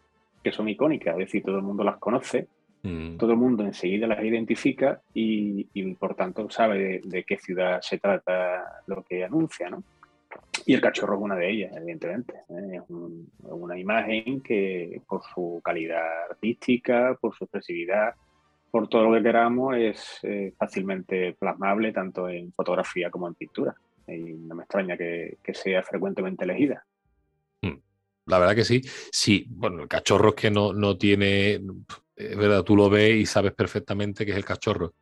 que son icónicas, es decir, todo el mundo las conoce, mm. todo el mundo enseguida las identifica y, por tanto sabe de, de, qué ciudad se trata lo que anuncia, ¿no? Y el cachorro es una de ellas, evidentemente. ¿eh? Es una imagen que por su calidad artística, por su expresividad, por todo lo que queramos, es eh, fácilmente plasmable tanto en fotografía como en pintura. Y no me extraña que, sea frecuentemente elegida. Hmm. La verdad que sí. Sí, bueno, el cachorro es que no, no tiene, es verdad, tú lo ves y sabes perfectamente que es el cachorro.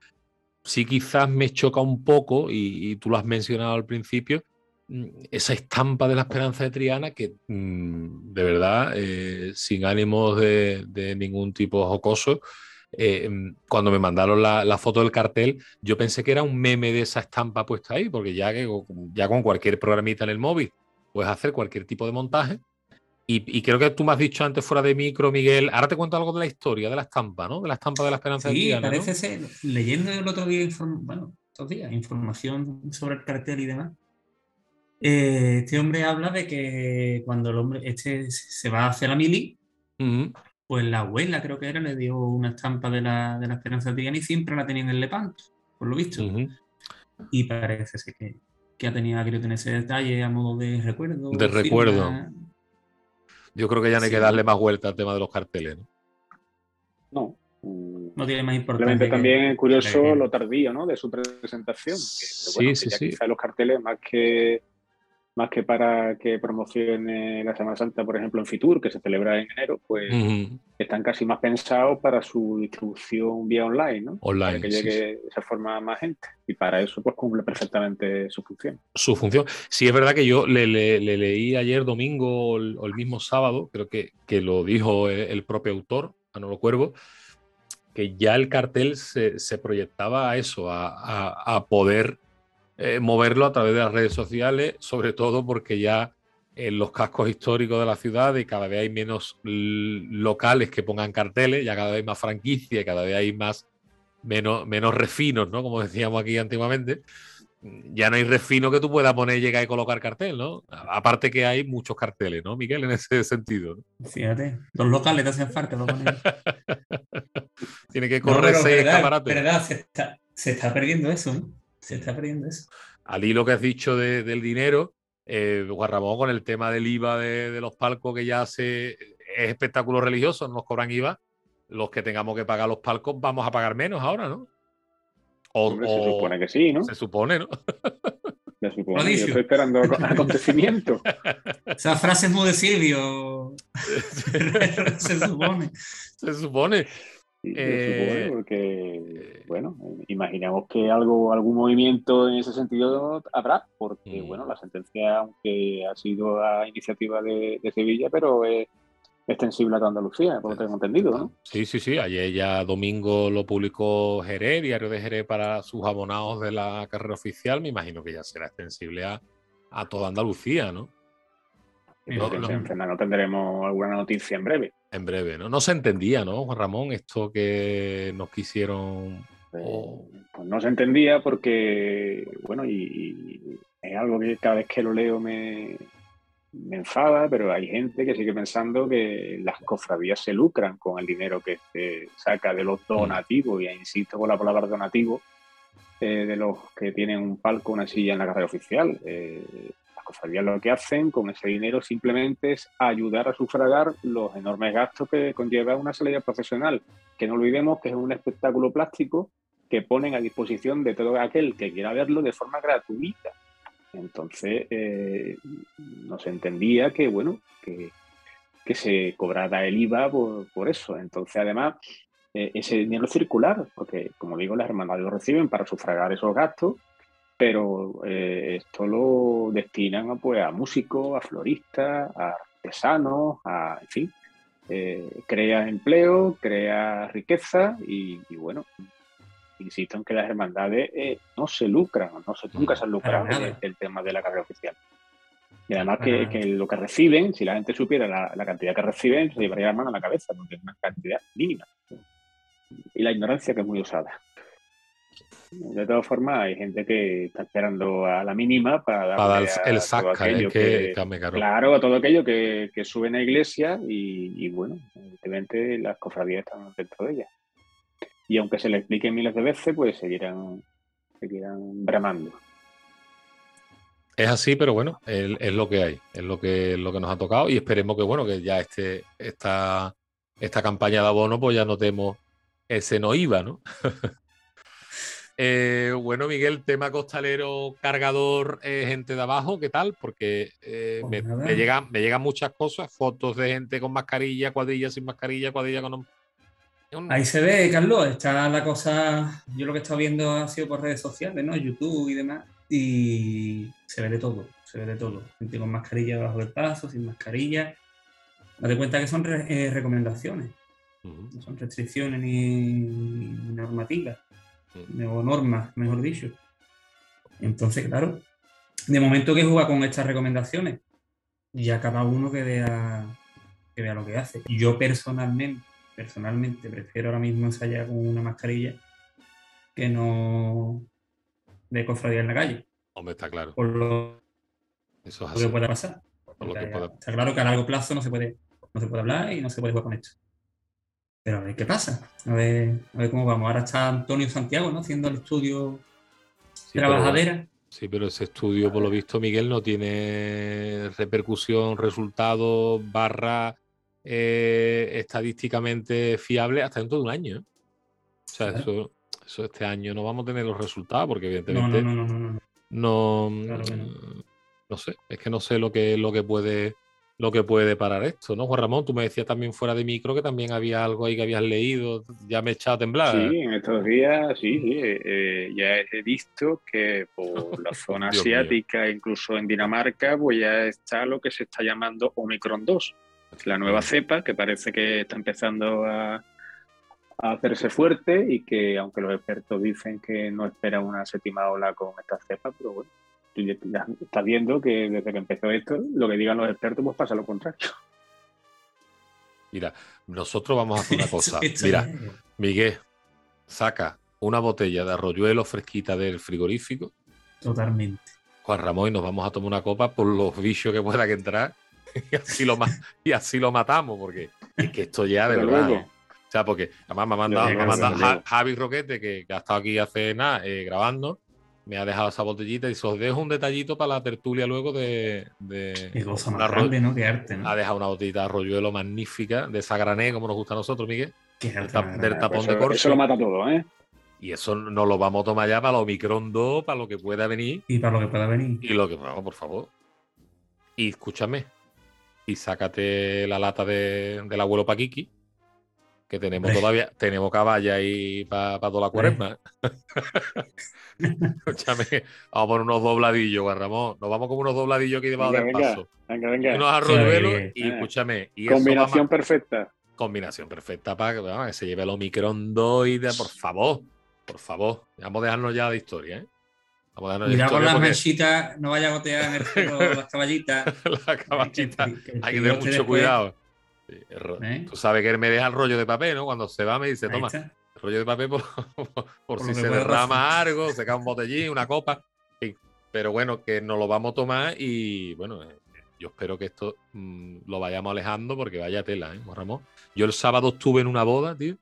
Sí quizás me choca un poco, y tú lo has mencionado al principio, Mm, esa estampa de la esperanza de Triana que mm, de verdad, eh, sin ánimos de, ningún tipo jocoso, eh, mm, cuando me mandaron la, foto del cartel, yo pensé que era un meme de esa estampa puesta ahí, porque ya, que, ya con cualquier programita en el móvil puedes hacer cualquier tipo de montaje. Y, creo que tú me has dicho antes fuera de micro, Miguel. Ahora te cuento algo de la historia de la estampa, ¿no? De la estampa de la esperanza de Triana. Parece ser, leyendo el otro día, bueno, estos días, información sobre el cartel y demás eh, este hombre habla de que cuando el hombre este se va hacia la mili, pues la abuela creo que era, le dio una estampa de la, de la Esperanza de y siempre la tenía en el Lepanto, por lo visto. Y parece que, que, ha tenido, tener ese detalle a modo de recuerdo. De recuerdo. Yo creo que ya no hay que darle más vuelta al tema de los carteles, ¿no? No. No tiene más importancia. también es curioso lo tardío, ¿no? De su presentación. sí, sí, sí. los carteles, más que más que para que promocione la Semana Santa, por ejemplo, en Fitur, que se celebra en enero, pues están casi más pensados para su distribución vía online, ¿no? Online. Para que llegue de esa forma a más gente. Y para eso, pues cumple perfectamente su función. Su función. Sí, es verdad que yo le, leí ayer domingo o el, mismo sábado, creo que, que lo dijo el, propio autor, Manolo Cuervo, que ya el cartel se, proyectaba a eso, a, a poder eh, moverlo a través de las redes sociales, sobre todo porque ya en los cascos históricos de la ciudad y cada vez hay menos locales que pongan carteles, ya cada vez hay más franquicia, cada vez hay más menos, menos refinos, ¿no? Como decíamos aquí antiguamente. Ya no hay refino que tú puedas poner, llegar y colocar cartel, ¿no? Aparte que hay muchos carteles, ¿no, Miguel? En ese sentido. Fíjate, los locales te hacen falta. Tiene que correr seis verdad, se está, se está perdiendo eso, ¿no? Se está perdiendo eso. Al hilo que has dicho del dinero, eh, Juan Ramón, con el tema del IVA de, los palcos que ya se, es espectáculo religioso, nos cobran IVA, los que tengamos que pagar los palcos vamos a pagar menos ahora, ¿no? O, se supone que sí, ¿no? Se supone, ¿no? Se supone. Yo estoy esperando acontecimiento. Esa frase es muy de Silvio. se supone. Se supone. Eh, porque, bueno, imaginamos que algo, algún movimiento en ese sentido habrá, porque, mm. bueno, la sentencia, aunque ha sido a iniciativa de, Sevilla, pero es extensible a toda Andalucía, por lo que tengo entendido, ¿no? Sí, sí, sí. Ayer ya domingo lo publicó Jerez, Diario de Jerez, para sus abonados de la carrera oficial. Me imagino que ya será extensible a, a toda Andalucía, ¿no? No, no, tendremos alguna noticia en breve. En breve, ¿no? No se entendía, ¿no, Juan Ramón? Esto que nos quisieron. Pues, pues no se entendía porque, bueno, y, es algo que cada vez que lo leo me, me enfada, pero hay gente que sigue pensando que las cofradías se lucran con el dinero que se saca de los mm. donativos, y insisto con la palabra donativo, eh, de los que tienen un palco, una silla en la carrera oficial. Eh, cofradías lo que hacen con ese dinero simplemente es ayudar a sufragar los enormes gastos que conlleva una salida profesional, que no olvidemos que es un espectáculo plástico que ponen a disposición de todo aquel que quiera verlo de forma gratuita. Entonces, eh, no se entendía que, bueno, que, se cobrara el IVA por, eso. Entonces, además, eh, ese dinero circular, porque, como digo, las hermandades lo reciben para sufragar esos gastos, pero eh, esto lo destinan pues, a músicos, a floristas, a artesanos, a, en fin, eh, crea empleo, crea riqueza y, bueno, insisto en que las hermandades no se lucran, no se, nunca se han lucrado el, el tema de la carrera oficial. Y además que, lo que reciben, si la gente supiera la, cantidad que reciben, se llevaría la mano a la cabeza, porque es una cantidad mínima. Y la ignorancia que es muy usada. De todas formas, hay gente que está esperando a la mínima para dar el, saca, que, que, Claro, a todo aquello que, que sube en la iglesia y, bueno, evidentemente las cofradías están dentro de ella. Y aunque se le explique miles de veces, pues seguirán, seguirán bramando. Es así, pero bueno, es, lo que hay, es lo que, lo que nos ha tocado y esperemos que bueno, que ya este, esta, esta campaña de abono, pues ya notemos ese no iba, ¿no? Eh, bueno, Miguel, tema costalero, cargador, eh, gente de abajo, ¿qué tal? Porque eh, pues me, llegan, me llegan muchas cosas, fotos de gente con mascarilla, cuadrilla sin mascarilla, cuadrilla con... Ahí se ve, Carlos, está la cosa, yo lo que he estado viendo ha sido por redes sociales, ¿no? YouTube y demás y se ve de todo, se ve de todo. Gente con mascarilla bajo el paso, sin mascarilla. Date cuenta que son eh, recomendaciones, no son restricciones ni, normativas, o normas, mejor dicho. Entonces, claro, de momento que juega con estas recomendaciones, ya cada uno que vea, que vea lo que hace. Yo personalmente, personalmente prefiero ahora mismo ensayar con una mascarilla que no de cofradía en la calle. Hombre, está claro. Por lo, Eso que pueda pasar. Está claro que a largo plazo no se puede, no se puede hablar y no se puede jugar con esto. Pero a ver qué pasa. A ver, a ver cómo vamos. Ahora está Antonio Santiago, ¿no? Haciendo el estudio trabajadera. sí, pero ese estudio, por lo visto, Miguel, no tiene repercusión, resultado, barra eh, estadísticamente fiable hasta dentro de un año. ¿eh? O sea, eso eso este año no vamos a tener los resultados porque evidentemente no, no, no, no, no, sé, es que no sé lo que, lo que puede lo que puede parar esto, ¿no? Juan Ramón, tú me decías también fuera de micro que también había algo ahí que habías leído, ya me he echado a temblar. Sí, en estos días, sí, sí eh, ya he visto que por la zona asiática, incluso en Dinamarca, pues ya está lo que se está llamando Omicron 2, la nueva cepa que parece que está empezando a, a hacerse fuerte y que aunque los expertos dicen que no esperan una séptima ola con esta cepa, pero bueno, tú ya estás viendo que desde que empezó esto, lo que digan los expertos pues pasa lo contrario. Mira, nosotros vamos a hacer una cosa. Mira, Miguel, saca una botella de arroyuelo fresquita del frigorífico. Totalmente. Juan Ramón y nos vamos a tomar una copa por los bichos que pueda que entrar y así lo, y así lo matamos, porque es que esto ya de verdad sea, porque además me ha mandado, Javi Roquete, que, ha estado aquí hace nada eh, grabando, me ha dejado esa botellita y se os dejo un detallito para la tertulia luego de. de Qué cosa más grande, ¿no? Qué arte, ¿no? Ha dejado una botellita de arroyuelo magnífica, de Sagrané, como nos gusta a nosotros, Miguel. Qué arte, del, tapón eso, de corcho. Eso lo mata todo, ¿eh? Y eso nos lo vamos a tomar ya para los Omicron 2, para lo que pueda venir. Y para lo que pueda venir. Y lo que, vamos, por favor. Y escúchame. Y sácate la lata de, del abuelo Paquiqui que tenemos todavía, tenemos caballa ahí para toda la cuaresma. Escúchame, vamos a poner unos dobladillos, Juan Ramón. Nos vamos como unos dobladillos aquí debajo del paso. Venga, venga. Unos arroyuelos y escúchame. Y combinación perfecta. Combinación perfecta para que, se lleve el Omicron 2 y de, por favor, por favor. Vamos a dejarnos ya de historia, ¿eh? Vamos a dejarnos con las porque... no vaya a gotear en el las caballitas. las caballitas. Hay que tener mucho cuidado. ¿Eh? Tú sabes que él me deja el rollo de papel, ¿no? Cuando se va me dice, toma, el rollo de papel por, si se derrama algo, se cae un botellín, una copa. Pero bueno, que nos lo vamos a tomar y bueno, eh, yo espero que esto mm, lo vayamos alejando porque vaya tela, ¿eh, Ramón? Yo el sábado estuve en una boda, tío,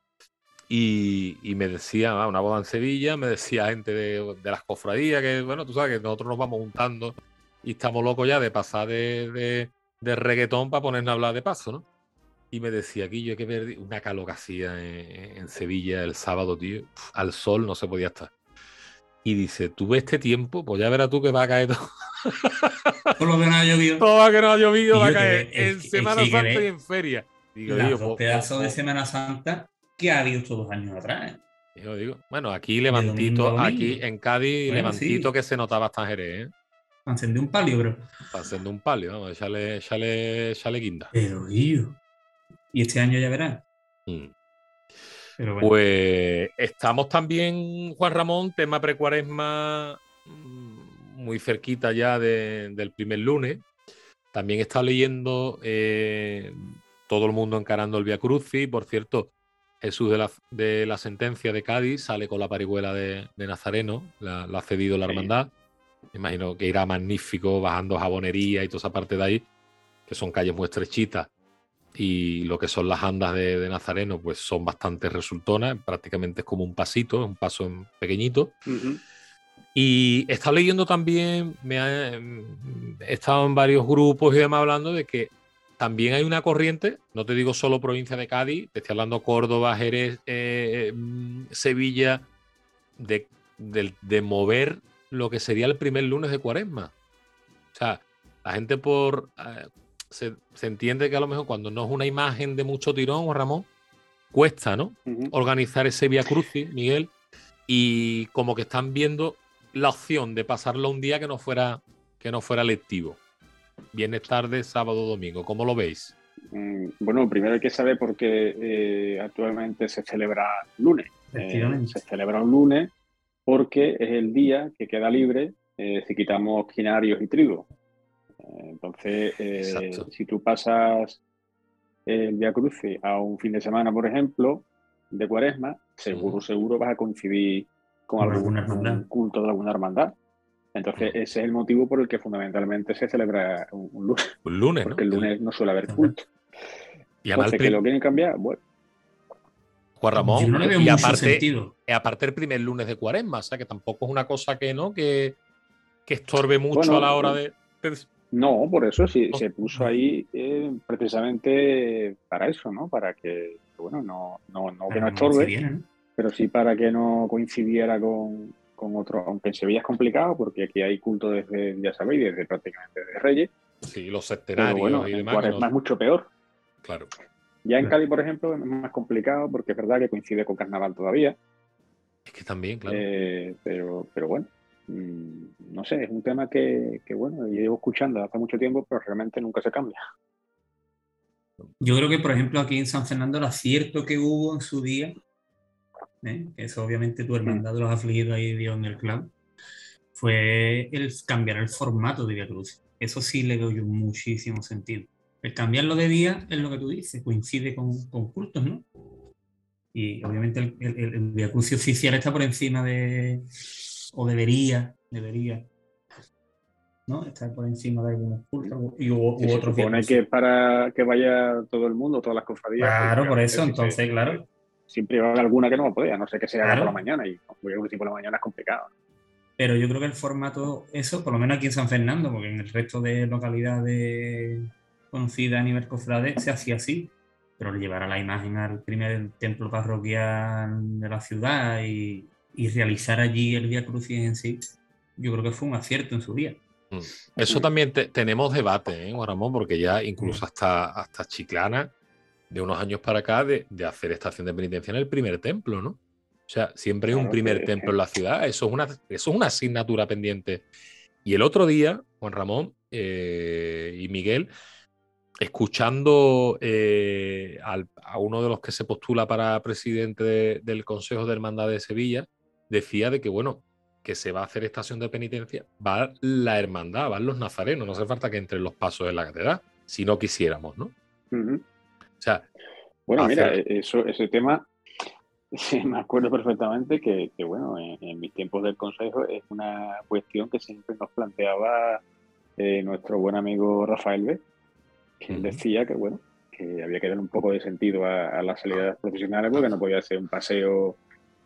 y, me decía, ah, una boda en Sevilla, me decía gente de, las cofradías que, bueno, tú sabes que nosotros nos vamos juntando y estamos locos ya de pasar de, de reggaetón para ponernos a hablar de paso, ¿no? Y me decía, aquí yo que ver una calocasía en, en, Sevilla el sábado, tío, al sol no se podía estar. Y dice, tú ves este tiempo, pues ya verás tú que va a caer todo. Por lo que no ha llovido. Todo que no ha llovido va a que caer en es Semana es que Santa y en feria. Digo, digo, dos pues, pedazos de pues, Semana Santa que ha habido estos dos años atrás. ¿eh? Yo digo, bueno, aquí levantito, aquí en Cádiz, Bueno, levantito sí. que se notaba hasta Jerez, ¿eh? Encendí un palio, bro. Pasando un palio, vamos, échale, échale, échale guinda. Pero, tío. Y este año ya verás. Mm. Pero bueno. Pues estamos también, Juan Ramón, tema precuaresma mm, muy cerquita ya de- del primer lunes. También está leyendo eh, todo el mundo encarando el Via Crucis. Por cierto, Jesús de la, de la sentencia de Cádiz sale con la parihuela de, de Nazareno, la, la ha cedido la Sí. hermandad. Me imagino que irá magnífico, bajando jabonería y toda esa parte de ahí, que son calles muy estrechitas y lo que son las andas de, de Nazareno, pues son bastante resultonas, prácticamente es como un pasito, un paso en- pequeñito. Y he estado leyendo también, me ha- he estado en varios grupos y demás hablando de que también hay una corriente, no te digo solo provincia de Cádiz, te estoy hablando Córdoba, Jerez, eh, mm, Sevilla, de, de mover lo que sería el primer lunes de cuaresma. O sea, la gente por... eh, se, se entiende que a lo mejor cuando no es una imagen de mucho tirón, Ramón, cuesta, ¿no? Organizar ese Via Crucis, Miguel, y como que están viendo la opción de pasarlo un día que no fuera que no fuera lectivo. Viernes tarde, sábado, domingo. ¿Cómo lo veis? Mm, Bueno, primero hay que saber por qué eh, actualmente se celebra lunes. Eh, se celebra un lunes porque es el día que queda libre eh, si quitamos quinarios y trigo. Eh, entonces, eh, si tú pasas el Via Crucis a un fin de semana, por ejemplo, de cuaresma, seguro, seguro vas a coincidir con algún, hermandad. culto de alguna hermandad. Entonces, Ujú. ese es el motivo por el que fundamentalmente se celebra un, un lunes, Un lunes, porque ¿no? el lunes no suele haber culto. Y Entonces, que lo quieren cambiar, bueno, Juan Ramón. No y aparte, aparte el primer lunes de cuaresma, o sea que tampoco es una cosa que no, que, que estorbe mucho Bueno, a la hora de. de- No, por eso sí, Oh. se puso ahí eh, precisamente para eso, ¿no? Para que, bueno, no, no, no que no estorbe, pero sí para que no coincidiera con, con otro, aunque en Sevilla es complicado, porque aquí hay culto desde, ya sabéis, desde prácticamente desde Reyes, Sí, los pero centenarios bueno, y demás. es mucho peor. Claro. Ya en. Cádiz, por ejemplo, es más complicado porque es verdad que coincide con Carnaval todavía, Es que también, claro. eh, pero, pero bueno, no sé, es un tema que, que, bueno, yo llevo escuchando hace mucho tiempo, pero realmente nunca se cambia. Yo creo que, por ejemplo, aquí en San Fernando, el acierto que hubo en su día, ¿eh? que eso obviamente tu hermandad de los afligidos ahí dio en el clavo, fue el cambiar el formato de Via Cruz. Eso sí le doy muchísimo sentido. El cambiarlo de día es lo que tú dices, coincide con, con cultos, ¿no? Y obviamente el, el, el- Via Crucis oficial está por encima de, o debería, debería, ¿no? Estar por encima de algunos cultos y, u, Sí, u se otros Via supone que para que vaya todo el mundo, todas las cofradías. Claro, pues, por eso, entonces, sí. claro. Siempre va alguna que no va a poder, a no ser que sea Claro. por la mañana. Y voy a por la mañana es complicado. Pero yo creo que el formato, eso, por lo menos aquí en San Fernando, porque en el resto de localidades conocidas a nivel cofrade se hacía así. Pero llevar a la imagen al primer templo parroquial de la ciudad y, y realizar allí el Via Crucis en sí, yo creo que fue un acierto en su día. Eso Mm. también te- tenemos debate, ¿eh, Juan Ramón? Porque ya incluso hasta, hasta Chiclana, de unos años para acá, de, de hacer estación de penitencia en el primer templo, ¿no? O sea, siempre hay un primer templo en la ciudad. Eso es una, eso es una asignatura pendiente. Y el otro día, Juan Ramón eh, y Miguel, escuchando eh, al- a uno de los que se postula para presidente de- del Consejo de Hermandad de Sevilla, decía de que, bueno, que se va a hacer estación de penitencia, va la hermandad, van los nazarenos, no hace falta que entren los pasos en la catedral, si no quisiéramos, ¿no? O sea, Bueno, mira, Hacer- e- eso, ese tema, sí, me acuerdo perfectamente que, que, bueno, en, en mis tiempos del Consejo es una cuestión que siempre nos planteaba eh, nuestro buen amigo Rafael B. Ujú. decía que, bueno, que había que dar un poco de sentido a, a las salidas profesionales porque no podía ser un paseo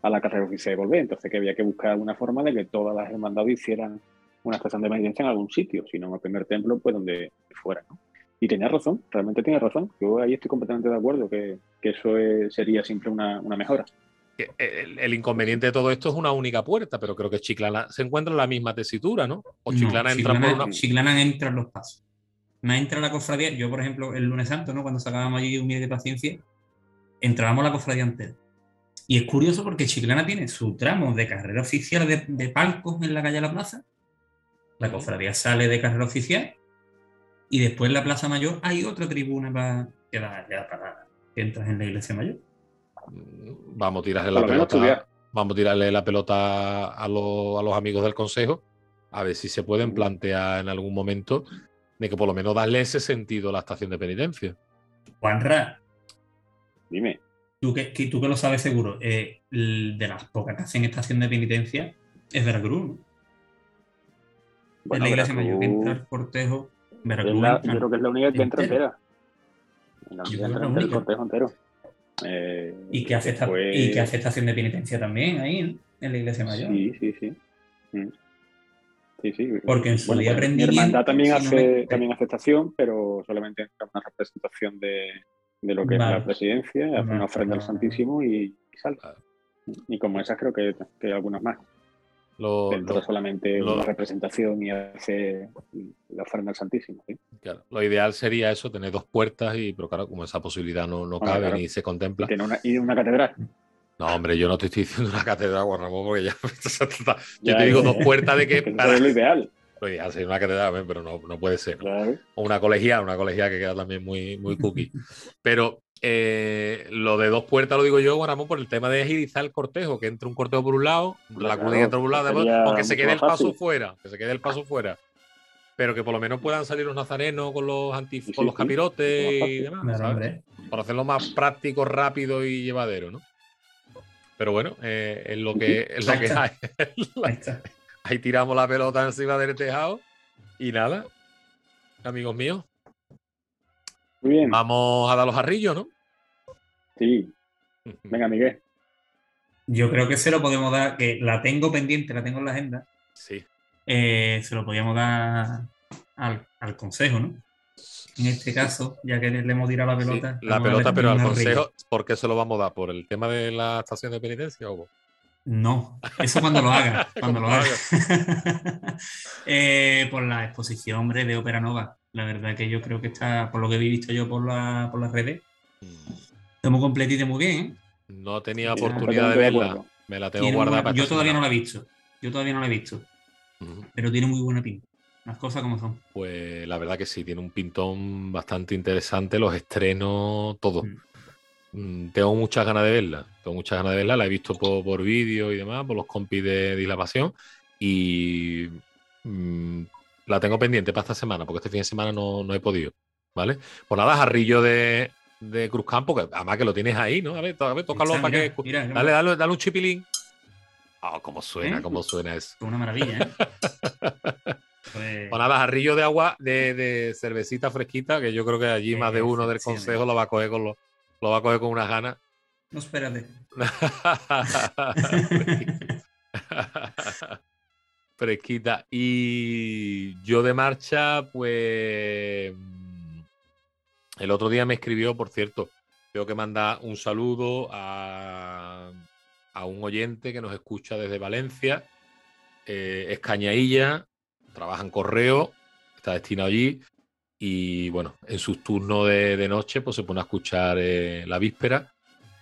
a la carrera oficial y volver. Entonces que había que buscar una forma de que todas las hermandades hicieran una estación de penitencia en algún sitio, si no en el primer templo, pues donde fuera, ¿no? Y tenía razón, realmente tenía razón. Yo ahí estoy completamente de acuerdo que, que eso es- sería siempre una, una mejora. el, inconveniente de todo esto es una única puerta, pero creo que Chiclana se encuentra en la misma tesitura, ¿no? O Chiclana, entra por una. Chiclana entra en los pasos. Me entra la cofradía. Yo, por ejemplo, el lunes santo, ¿no? Cuando sacábamos allí un día de paciencia, entrábamos la cofradía entera. Y es curioso porque Chiclana tiene su tramo de carrera oficial de, palcos en la calle de la plaza. La cofradía sale de carrera oficial. Y después en la Plaza Mayor hay otra tribuna para que, para que entras en la iglesia mayor. Vamos a tirarle la pelota. Vamos a tirarle la pelota a, los amigos del consejo. A ver si se pueden plantear en algún momento de que por lo menos darle ese sentido a la estación de penitencia. Juanra. Dime. Tú que, tú que lo sabes seguro, eh, de las pocas que hacen estación de penitencia es Veracruz, ¿no? Bueno, la iglesia mayor que entra el cortejo. Veracruz. yo creo que es la única que entra entera. La única que entra el cortejo entero. Eh, y, que hace y que hace estación de penitencia también ahí, en la iglesia mayor. Sí, sí, sí. Mm. Sí, sí. Porque en su día pues, Mi hermandad también, hace, también hace estación, pero solamente entra una representación de, de lo que es la presidencia, hace una ofrenda al Santísimo y, sale. Y como esas creo que, que hay algunas más. Lo, solamente una representación y hace la ofrenda al Santísimo. Claro, lo ideal sería eso, tener dos puertas, y pero claro, como esa posibilidad no, no cabe ni se contempla. Y, una, catedral. No, hombre, yo no te estoy diciendo una catedral, Juan Ramón, porque ya. yo te digo dos puertas de que. Para... Es lo ideal. Lo ideal sería una catedral, pero no, no puede ser. O una colegial, una colegial que queda también muy, muy cookie. pero eh, lo de dos puertas lo digo yo, Guaramón, por el tema de agilizar el cortejo, que entre un cortejo por un lado, la cruz entra por un lado, aunque se quede el paso fuera, que se quede el paso fuera. Pero que por lo menos puedan salir los nazarenos con los con los capirotes y demás. Para hacerlo más práctico, rápido y llevadero, ¿no? Pero bueno, eh, es lo que, es lo que hay. Ahí tiramos la pelota encima del tejado. Y nada, amigos míos, muy bien. Vamos a dar los jarrillos, ¿no? Sí. Venga, Miguel. Yo creo que se lo podemos dar, que la tengo pendiente, la tengo en la agenda. Sí. Eh, se lo podríamos dar al, consejo, ¿no? En este caso, ya que le hemos tirado la pelota. la pelota, pero al consejo, ¿por qué se lo vamos a dar? ¿Por el tema de la estación de penitencia o? No, eso cuando lo haga. cuando lo haga. Eh, por la exposición, hombre, de Ópera Nova. La verdad que yo creo que está, por lo que he visto yo por, la, por las redes, está muy completita y muy bien. ¿eh? No tenía oportunidad de verla. Me la tengo guardada para Yo todavía no la he visto. Yo todavía no la he visto. Pero tiene muy buena pinta. Las cosas como son. Pues la verdad que sí, tiene un pintón bastante interesante. Los estrenos, todo. Mm. Mm, tengo muchas ganas de verla. Tengo muchas ganas de verla. La he visto por, por vídeo y demás, por los compis de, Pasión. Y mm, la tengo pendiente para esta semana, porque este fin de semana no, he podido. ¿Vale? Pues nada, jarrillo de, de Cruzcampo, que además que lo tienes ahí, ¿no? A ver, a ver tócalo para que. dale, dale, dale, un chipilín. Oh, cómo suena, ¿Eh? cómo suena eso. Una maravilla, ¿eh? pues... pues... nada, jarrillo de agua, de, de, cervecita fresquita, que yo creo que allí más de uno del consejo lo va a coger con lo, lo va a coger con unas ganas. No espérate. fresquita. Y yo de marcha, pues. El otro día me escribió, por cierto, tengo que mandar un saludo a, a un oyente que nos escucha desde Valencia. Eh, es Cañailla, trabaja en correo, está destinado allí. Y bueno, en sus turnos de, noche, pues se pone a escuchar eh, la víspera.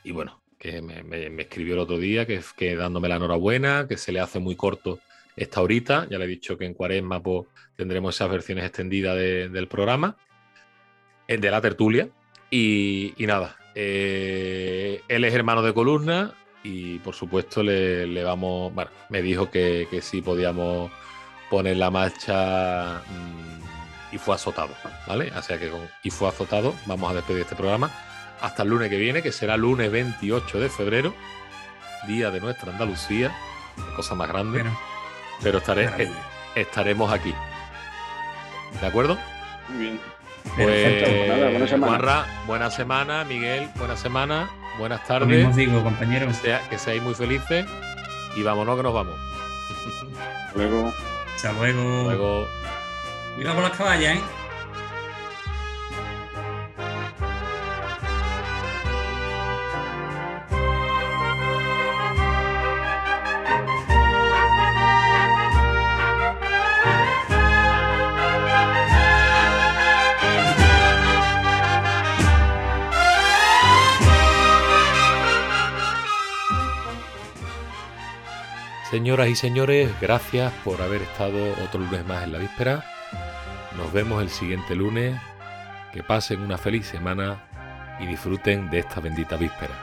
Y bueno, que me, escribió el otro día, que, que dándome la enhorabuena, que se le hace muy corto esta ahorita. Ya le he dicho que en Cuaresma pues, tendremos esas versiones extendidas del programa, eh, de la tertulia. Y, nada, eh, él es hermano de Columna y por supuesto le, vamos, bueno, me dijo que, que, sí podíamos poner la marcha mm, y fue azotado, ¿vale? Así que con y fue azotado vamos a despedir este programa hasta el lunes que viene, que será lunes 28 de febrero, día de nuestra Andalucía, cosa más grande pero estaré, estaremos aquí. ¿De acuerdo? Muy bien. Pues, nada, buena semana. Juanra, buena semana. Miguel, buena semana. Buenas tardes. Lo digo, compañeros. Que, seáis muy felices. Y vámonos que nos vamos. luego. Hasta luego. Luego. Mira por las caballas, ¿eh? Señoras y señores, gracias por haber estado otro lunes más en la víspera. Nos vemos el siguiente lunes. Que pasen una feliz semana y disfruten de esta bendita víspera.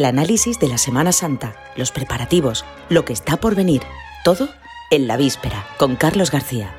El análisis de la Semana Santa, los preparativos, lo que está por venir, todo en la víspera, con Carlos García.